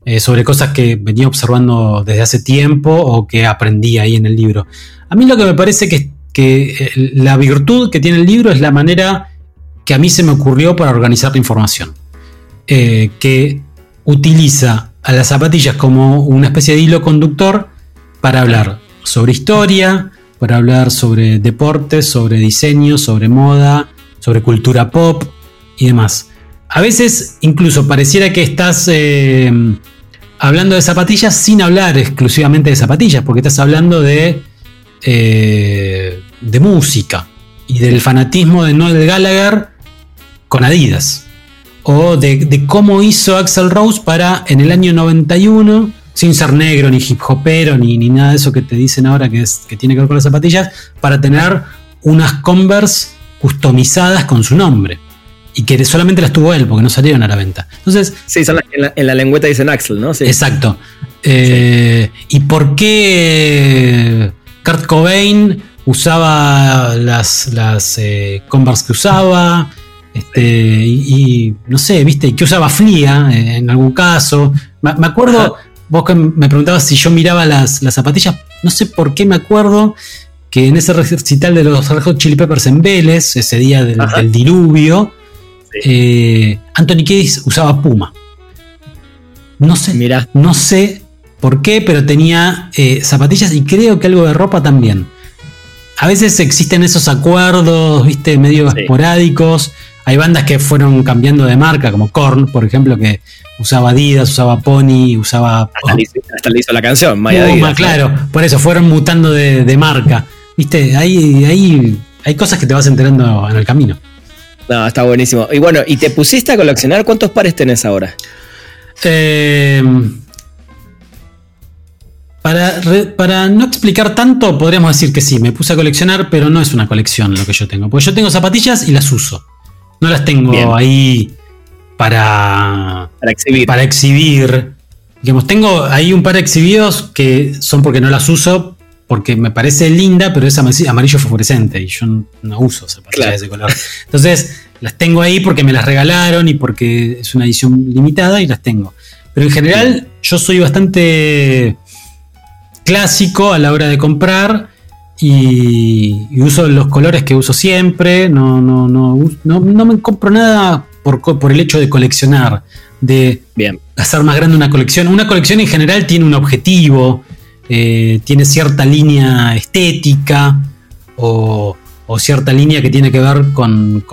eh, sobre cosas que venía observando desde hace tiempo o que aprendí ahí en el libro. A mí lo que me parece que, la virtud que tiene el libro es la manera que a mí se me ocurrió para organizar la información. Eh, que utiliza a las zapatillas como una especie de hilo conductor para hablar sobre historia, para hablar sobre deportes, sobre diseño, sobre moda, sobre cultura pop, y demás. A veces incluso pareciera que estás eh, hablando de zapatillas sin hablar exclusivamente de zapatillas, porque estás hablando de, eh, de música y del fanatismo de Noel Gallagher con Adidas. O de, cómo hizo Axel Rose para en el año 91, sin ser negro, ni hip hopero, ni, ni nada de eso que te dicen ahora que, es, que tiene que ver con las zapatillas, para tener unas Converse customizadas con su nombre y que solamente las tuvo él porque no salieron a la venta. Entonces, sí, en, la, lengüeta dicen Axel, ¿no? Exacto. Eh, ¿Y por qué Kurt Cobain usaba las, las eh, Converse que usaba? Este, y, no sé, viste, que usaba Flia eh, en algún caso. Me, acuerdo, vos que me preguntabas si yo miraba las, zapatillas, no sé por qué me acuerdo que en ese recital de los Red Hot Chili Peppers en Vélez, ese día del diluvio, eh, Anthony Kiedis usaba Puma. No sé, no sé por qué, pero tenía eh, zapatillas y creo que algo de ropa también. A veces existen esos acuerdos, viste, medio esporádicos. Hay bandas que fueron cambiando de marca, como Korn, por ejemplo, que usaba Adidas, usaba Pony, usaba. Hasta, le, hizo la canción, Puma, claro. Por eso fueron mutando de, marca. Viste, hay, hay, hay cosas que te vas enterando en el camino. No, está buenísimo. Y bueno, ¿y te pusiste a coleccionar? ¿Cuántos pares tenés ahora? Eh, para, para, no explicar tanto, podríamos decir que sí, me puse a coleccionar, pero no es una colección lo que yo tengo. Porque yo tengo zapatillas y las uso. No las tengo ahí para, para exhibir. Para exhibir. Digamos, tengo ahí un par de exhibidos que son porque no las uso, porque me parece linda, pero es amarillo fosforescente y yo no uso zapatillas de ese color. Entonces, las tengo ahí porque me las regalaron y porque es una edición limitada y las tengo. Pero en general, yo soy bastante clásico a la hora de comprar y, uso los colores que uso siempre. No, no, no, no, me compro nada por, por el hecho de coleccionar de Bien. hacer más grande una colección. Una colección en general tiene un objetivo, eh, tiene cierta línea estética o, cierta línea que tiene que ver con,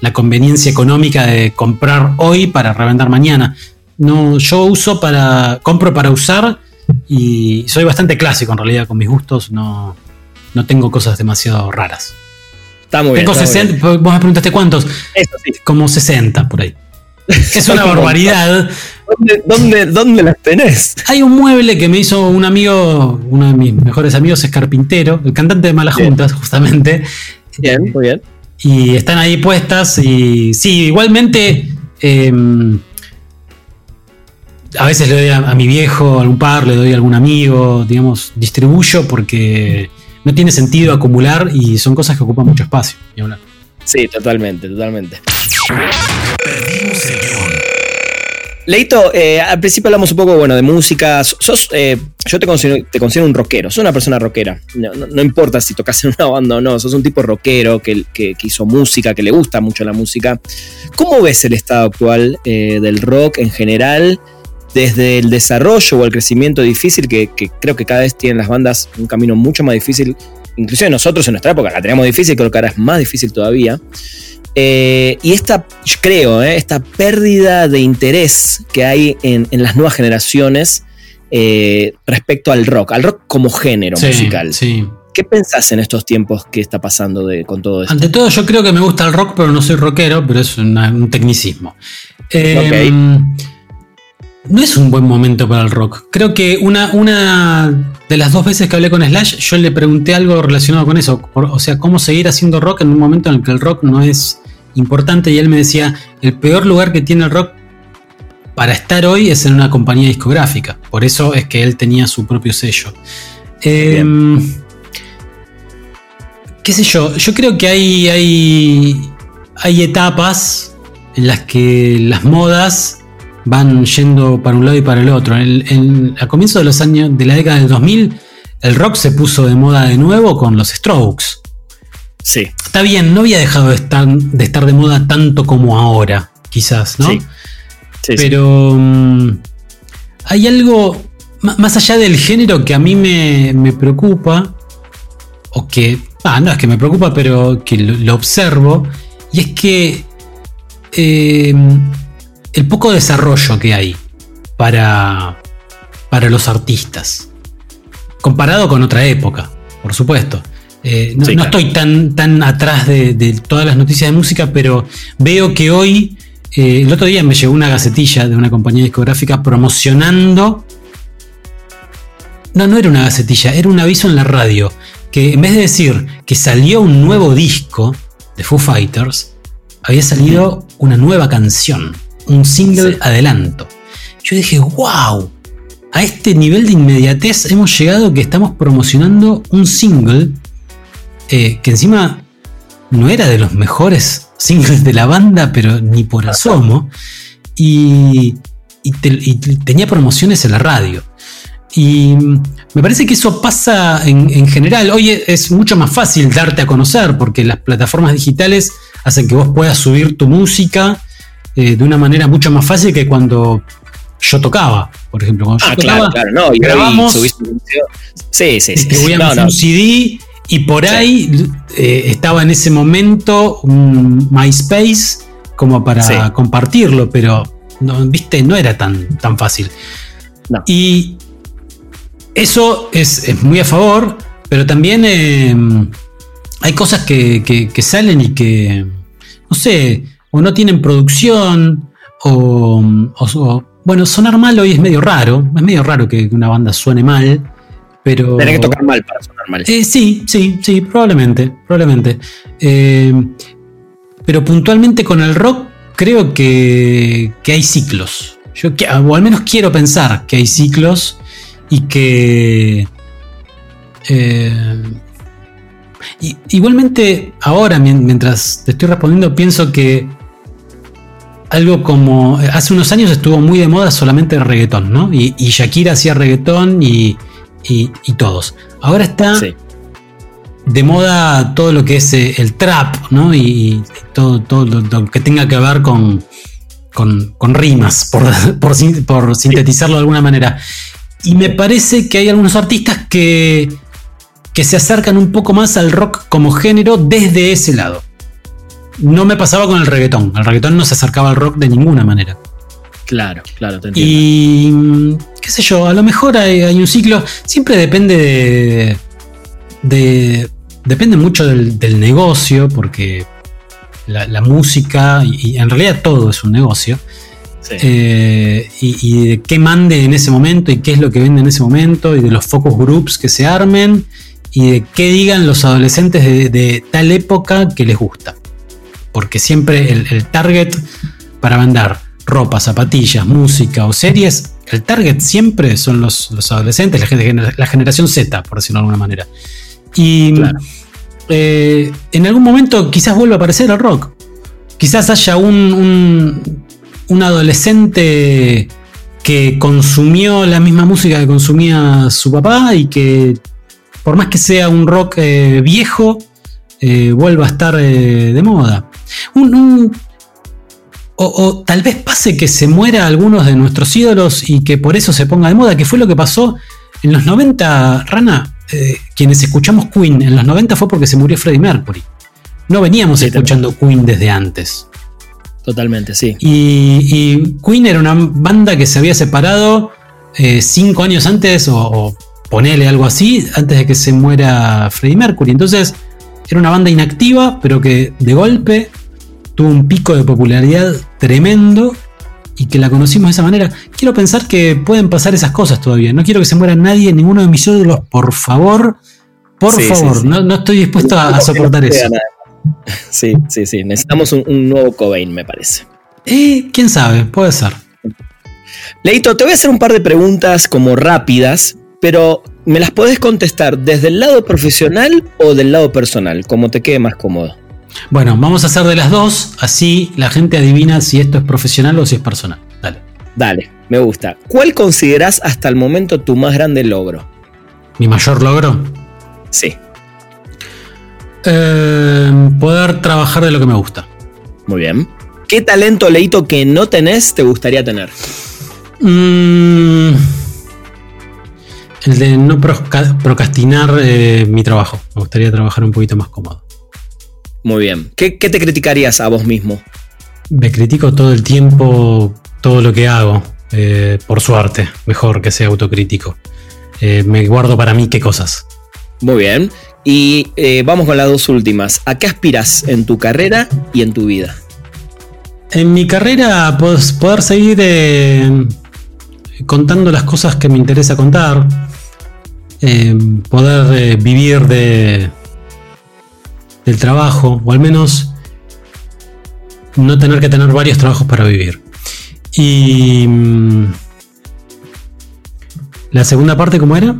la conveniencia económica de comprar hoy para revender mañana. No, yo uso para. compro para usar y soy bastante clásico en realidad con mis gustos. No, no tengo cosas demasiado raras. Está muy tengo 60, vos me preguntaste cuántos. Como 60 por ahí. Es una barbaridad. ¿Dónde, ¿Dónde, las tenés? Hay un mueble que me hizo un amigo, uno de mis mejores amigos es carpintero, el cantante de Malas Juntas, justamente. Bien, muy bien. Y están ahí puestas y sí, igualmente... Em, a veces le doy a, mi viejo algún par, le doy a algún amigo, digamos, distribuyo porque no tiene sentido acumular y son cosas que ocupan mucho espacio. Sí, totalmente, totalmente. Leito, eh, al principio hablamos un poco bueno, de música. Sos, eh, yo te considero, te considero un rockero, sos una persona rockera. No, importa si tocas en una banda o no, sos un tipo rockero que, hizo música, que le gusta mucho la música. ¿Cómo ves el estado actual eh, del rock en general? Desde el desarrollo o el crecimiento difícil que, que creo que cada vez tienen las bandas un camino mucho más difícil. Inclusive nosotros en nuestra época la teníamos difícil, creo que ahora es más difícil todavía. Eh, y esta, creo, eh, esta pérdida de interés que hay en, las nuevas generaciones eh, respecto al rock, al rock como género musical. Sí. ¿Qué pensás en estos tiempos que está pasando con todo esto? Ante todo, yo creo que me gusta el rock, pero no soy rockero, pero es un tecnicismo. No es un buen momento para el rock. Creo que una, una de las dos veces que hablé con Slash, yo le pregunté algo relacionado con eso. O sea, cómo seguir haciendo rock en un momento en el que el rock no es importante y él me decía, el peor lugar que tiene el rock para estar hoy es en una compañía discográfica. Por eso es que él tenía su propio sello. Em, ¿Qué sé yo? Yo creo que hay, hay, hay etapas en las que las modas van yendo para un lado y para el otro. En, a comienzos de los años de la década del 2000, el rock se puso de moda de nuevo con los Strokes. Sí. Está bien, no había dejado de estar de, estar de moda tanto como ahora, quizás, ¿no? Sí. Pero mm, hay algo más allá del género que a mí me, preocupa, o que, ah, no es que me preocupa, pero que lo, observo, y es que eh, el poco desarrollo que hay para, para los artistas, comparado con otra época, por supuesto. Eh, no, estoy tan, tan atrás de, todas las noticias de música, pero veo que hoy, eh, el otro día me llegó una gacetilla de una compañía discográfica promocionando... No, no era una gacetilla, era un aviso en la radio, que en vez de decir que salió un nuevo disco de Foo Fighters, había salido una nueva canción, un single adelanto. Yo dije, wow, a este nivel de inmediatez hemos llegado que estamos promocionando un single eh, que encima no era de los mejores singles de la banda, pero ni por asomo, y, tenía promociones en la radio. Y me parece que eso pasa en, general. Hoy es mucho más fácil darte a conocer porque las plataformas digitales hacen que vos puedas subir tu música eh, de una manera mucho más fácil que cuando yo tocaba, por ejemplo. Cuando ah, yo tocaba, claro, claro, no, y grabamos, sí, sí, sí, distribuíamos un CD y por ahí eh, estaba en ese momento un MySpace como para compartirlo, pero no, viste, no era tan, tan fácil. Y eso es, muy a favor, pero también eh, hay cosas que, salen y que, no sé, o no tienen producción, o, o, bueno, sonar mal hoy es medio raro, es medio raro que una banda suene mal. Pero, Tiene que tocar mal para sonar mal. Eh, sí, sí, sí, probablemente, probablemente. Eh, pero puntualmente con el rock creo que, hay ciclos. Yo, o al menos quiero pensar que hay ciclos y que, Eh, igualmente, ahora, mientras te estoy respondiendo, pienso que algo como. Hace unos años estuvo muy de moda solamente el reggaetón, ¿no? Y, Shakira hacía reggaetón y, todos. Ahora está de moda todo lo que es eh, el trap, ¿no? Y, todo, todo lo, que tenga que ver con, con, rimas, por, por sintetizarlo de alguna manera. Y me parece que hay algunos artistas que que se acercan un poco más al rock como género desde ese lado. No me pasaba con el reggaetón. El reggaetón no se acercaba al rock de ninguna manera. Claro, claro, te entiendo. Y qué sé yo, a lo mejor hay, un ciclo. Siempre depende de. depende mucho del, negocio, porque la, música, y, en realidad todo es un negocio. Eh, y, y, de qué mande en ese momento y qué es lo que vende en ese momento y de los focus groups que se armen y de qué digan los adolescentes de, tal época que les gusta. Porque siempre el, target para vender ropa, zapatillas, música o series, el target siempre son los, adolescentes, la, la, generación Z, por decirlo de alguna manera. Y eh, en algún momento quizás vuelva a aparecer el rock. Quizás haya un, un adolescente que consumió la misma música que consumía su papá y que por más que sea un rock eh, viejo, eh, vuelva a estar de moda. O, tal vez pase que se muera algunos de nuestros ídolos y que por eso se ponga de moda, que fue lo que pasó en los 90, Rana. quienes escuchamos Queen en los 90 fue porque se murió Freddie Mercury. No veníamos escuchando Queen desde antes. Totalmente, sí. Y, Queen era una banda que se había separado cinco años antes o ponele algo así, antes de que se muera Freddie Mercury. Entonces, era una banda inactiva, pero que de golpe tuvo un pico de popularidad tremendo y que la conocimos de esa manera. Quiero pensar que pueden pasar esas cosas todavía. No quiero que se muera nadie, ninguno de mis ídolos, por favor. Por favor, No, estoy dispuesto a, soportar eso. Sí, sí, sí. Necesitamos un, nuevo Cobain, me parece. Eh, quién sabe, puede ser. Leito, te voy a hacer un par de preguntas como rápidas pero me las puedes contestar desde el lado profesional o del lado personal, como te quede más cómodo. Bueno, vamos a hacer de las dos, así la gente adivina si esto es profesional o si es personal. Dale. Dale, me gusta. ¿Cuál consideras hasta el momento tu más grande logro? ¿Mi mayor logro? Sí. Eh, poder trabajar de lo que me gusta. Muy bien. ¿Qué talento, Leito, que no tenés te gustaría tener? Mmm el de no procrastinar eh, mi trabajo. Me gustaría trabajar un poquito más cómodo. Muy bien. ¿Qué, te criticarías a vos mismo? Me critico todo el tiempo todo lo que hago. Eh, por suerte, mejor que sea autocrítico. Eh, me guardo para mí qué cosas. Muy bien. Y vamos con las dos últimas. ¿A qué aspiras en tu carrera y en tu vida? En mi carrera, pues, poder seguir contando las cosas que me interesa contar, eh, poder eh, vivir de, del trabajo, o al menos no tener que tener varios trabajos para vivir. Y mm, la segunda parte, ¿cómo era?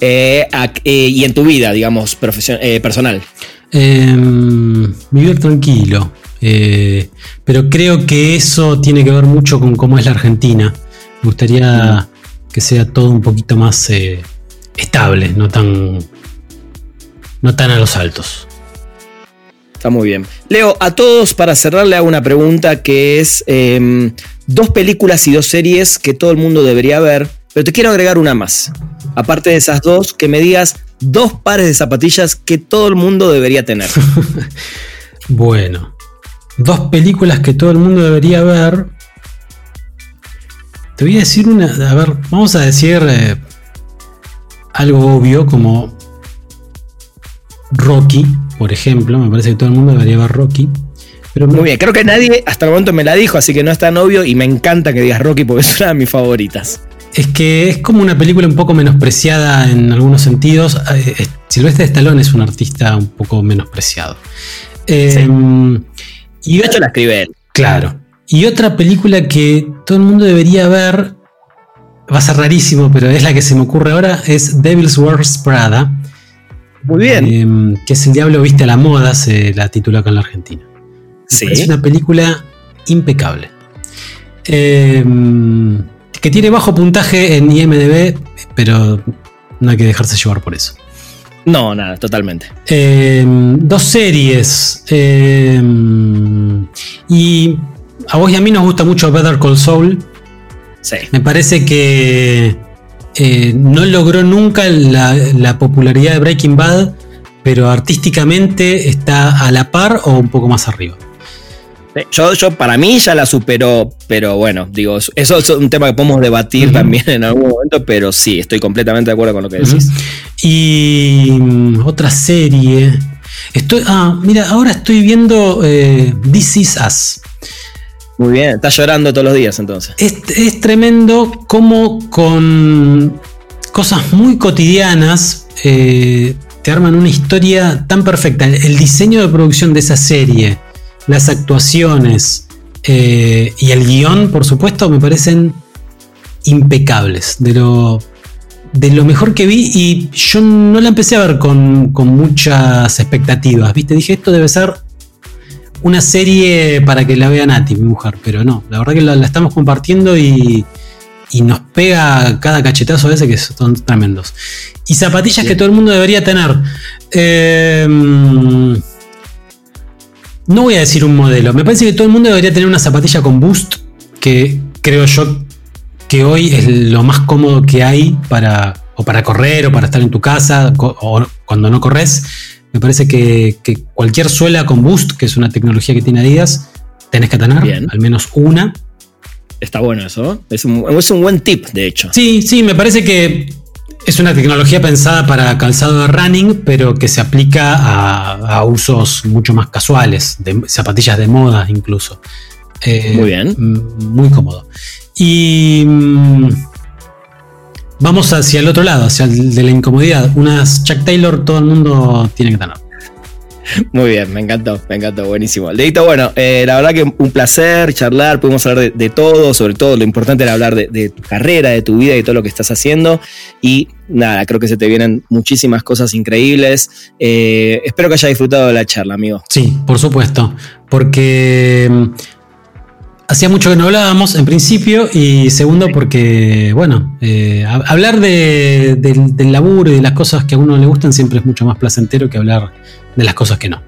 Eh, y en tu vida, digamos, personal. Em, vivir tranquilo. pero creo que eso tiene que ver mucho con cómo es la Argentina. Me gustaría que sea todo un poquito más eh, estable, no tan, no tan a los altos. Está muy bien. Leo, a todos para cerrarle hago una pregunta que es em, dos películas y dos series que todo el mundo debería ver, pero te quiero agregar una más. Aparte de esas dos, que me digas dos pares de zapatillas que todo el mundo debería tener. bueno, dos películas que todo el mundo debería ver. Te voy a decir una. A ver, vamos a decir eh, algo obvio como Rocky, por ejemplo. Me parece que todo el mundo debería ver Rocky. Pero Muy bien, creo que nadie hasta el momento me la dijo, así que no es tan obvio y me encanta que digas Rocky porque es una de mis favoritas. Es que es como una película un poco menospreciada en algunos sentidos. Eh, Silvestre Stallone es un artista un poco menospreciado. Em, y de hecho la escribe él. Claro. Y otra película que todo el mundo debería ver, va a ser rarísimo, pero es la que se me ocurre ahora, es Devil's Worst Prada. Muy bien. Em, que es El Diablo Viste a la Moda, se la titula acá en la Argentina. Sí. Es una película impecable. Em, que tiene bajo puntaje en IMDB, pero no hay que dejarse llevar por eso. No, nada, totalmente. Em, dos series. y a vos y a mí nos gusta mucho Better Call Saul. Sí. Me parece que eh, no logró nunca la, la popularidad de Breaking Bad, pero artísticamente está a la par o un poco más arriba. Yo, yo, para mí ya la superó, pero bueno, digo, eso es un tema que podemos debatir también en algún momento, pero sí, estoy completamente de acuerdo con lo que decís. Y mm, otra serie. Estoy, ah, mira, ahora estoy viendo eh, This Is Us. Muy bien, estás llorando todos los días entonces. Es, es tremendo cómo con cosas muy cotidianas eh, te arman una historia tan perfecta. El, el diseño de producción de esa serie, las actuaciones eh, y el guion, por supuesto, me parecen impecables. De lo, de lo mejor que vi y yo no la empecé a ver con, con muchas expectativas. ¿Viste? Dije, esto debe ser una serie para que la vea Nati, mi mujer, pero no, la verdad que la, la estamos compartiendo y, y nos pega cada cachetazo ese que son tremendos. Y zapatillas que todo el mundo debería tener. Eh, no voy a decir un modelo, me parece que todo el mundo debería tener una zapatilla con boost, que creo yo que hoy es lo más cómodo que hay para, o para correr o para estar en tu casa o cuando no corres. Me parece que, que cualquier suela con boost, que es una tecnología que tiene Adidas, tenés que tener Bien. al menos una. Está bueno eso, ¿eh? es un, es un buen tip, de hecho. Sí, sí, me parece que es una tecnología pensada para calzado de running, pero que se aplica a, a usos mucho más casuales, de zapatillas de moda incluso. Eh, Muy bien. Muy cómodo. Y mm, vamos hacia el otro lado, hacia el de la incomodidad. Unas Chuck Taylor todo el mundo tiene que tener. Muy bien, me encantó, me encantó, buenísimo. Leito, bueno, eh, la verdad que un placer charlar, pudimos hablar de, de todo, sobre todo lo importante era hablar de, de tu carrera, de tu vida y todo lo que estás haciendo. Y nada, creo que se te vienen muchísimas cosas increíbles. Eh, espero que hayas disfrutado de la charla, amigo. Sí, por supuesto. Porque hacía mucho que no hablábamos, en principio, y segundo, porque, bueno, eh, hab- hablar de- del, del laburo y de las cosas que a uno le gustan siempre es mucho más placentero que hablar de las cosas que no.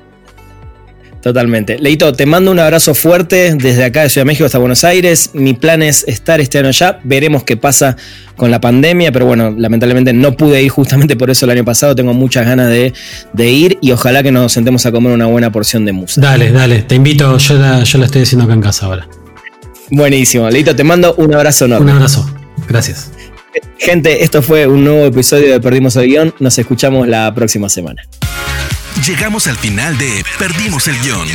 Totalmente. Leito, te mando un abrazo fuerte desde acá de Ciudad de México hasta Buenos Aires. Mi plan es estar este año allá. Veremos qué pasa con la pandemia, pero bueno, lamentablemente no pude ir justamente por eso el año pasado. Tengo muchas ganas de, de ir y ojalá que nos sentemos a comer una buena porción de musa. Dale, dale, te invito, yo la, yo la estoy haciendo acá en casa ahora. Buenísimo. Leito, te mando un abrazo Un enorme. abrazo, gracias. Gente, esto fue un nuevo episodio de Perdimos el Guión. Nos escuchamos la próxima semana. Llegamos al final de Perdimos el Guión.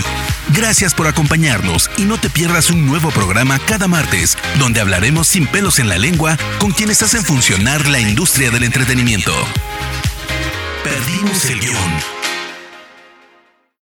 Gracias por acompañarnos y no te pierdas un nuevo programa cada martes, donde hablaremos sin pelos en la lengua con quienes hacen funcionar la industria del entretenimiento. Perdimos el Guión.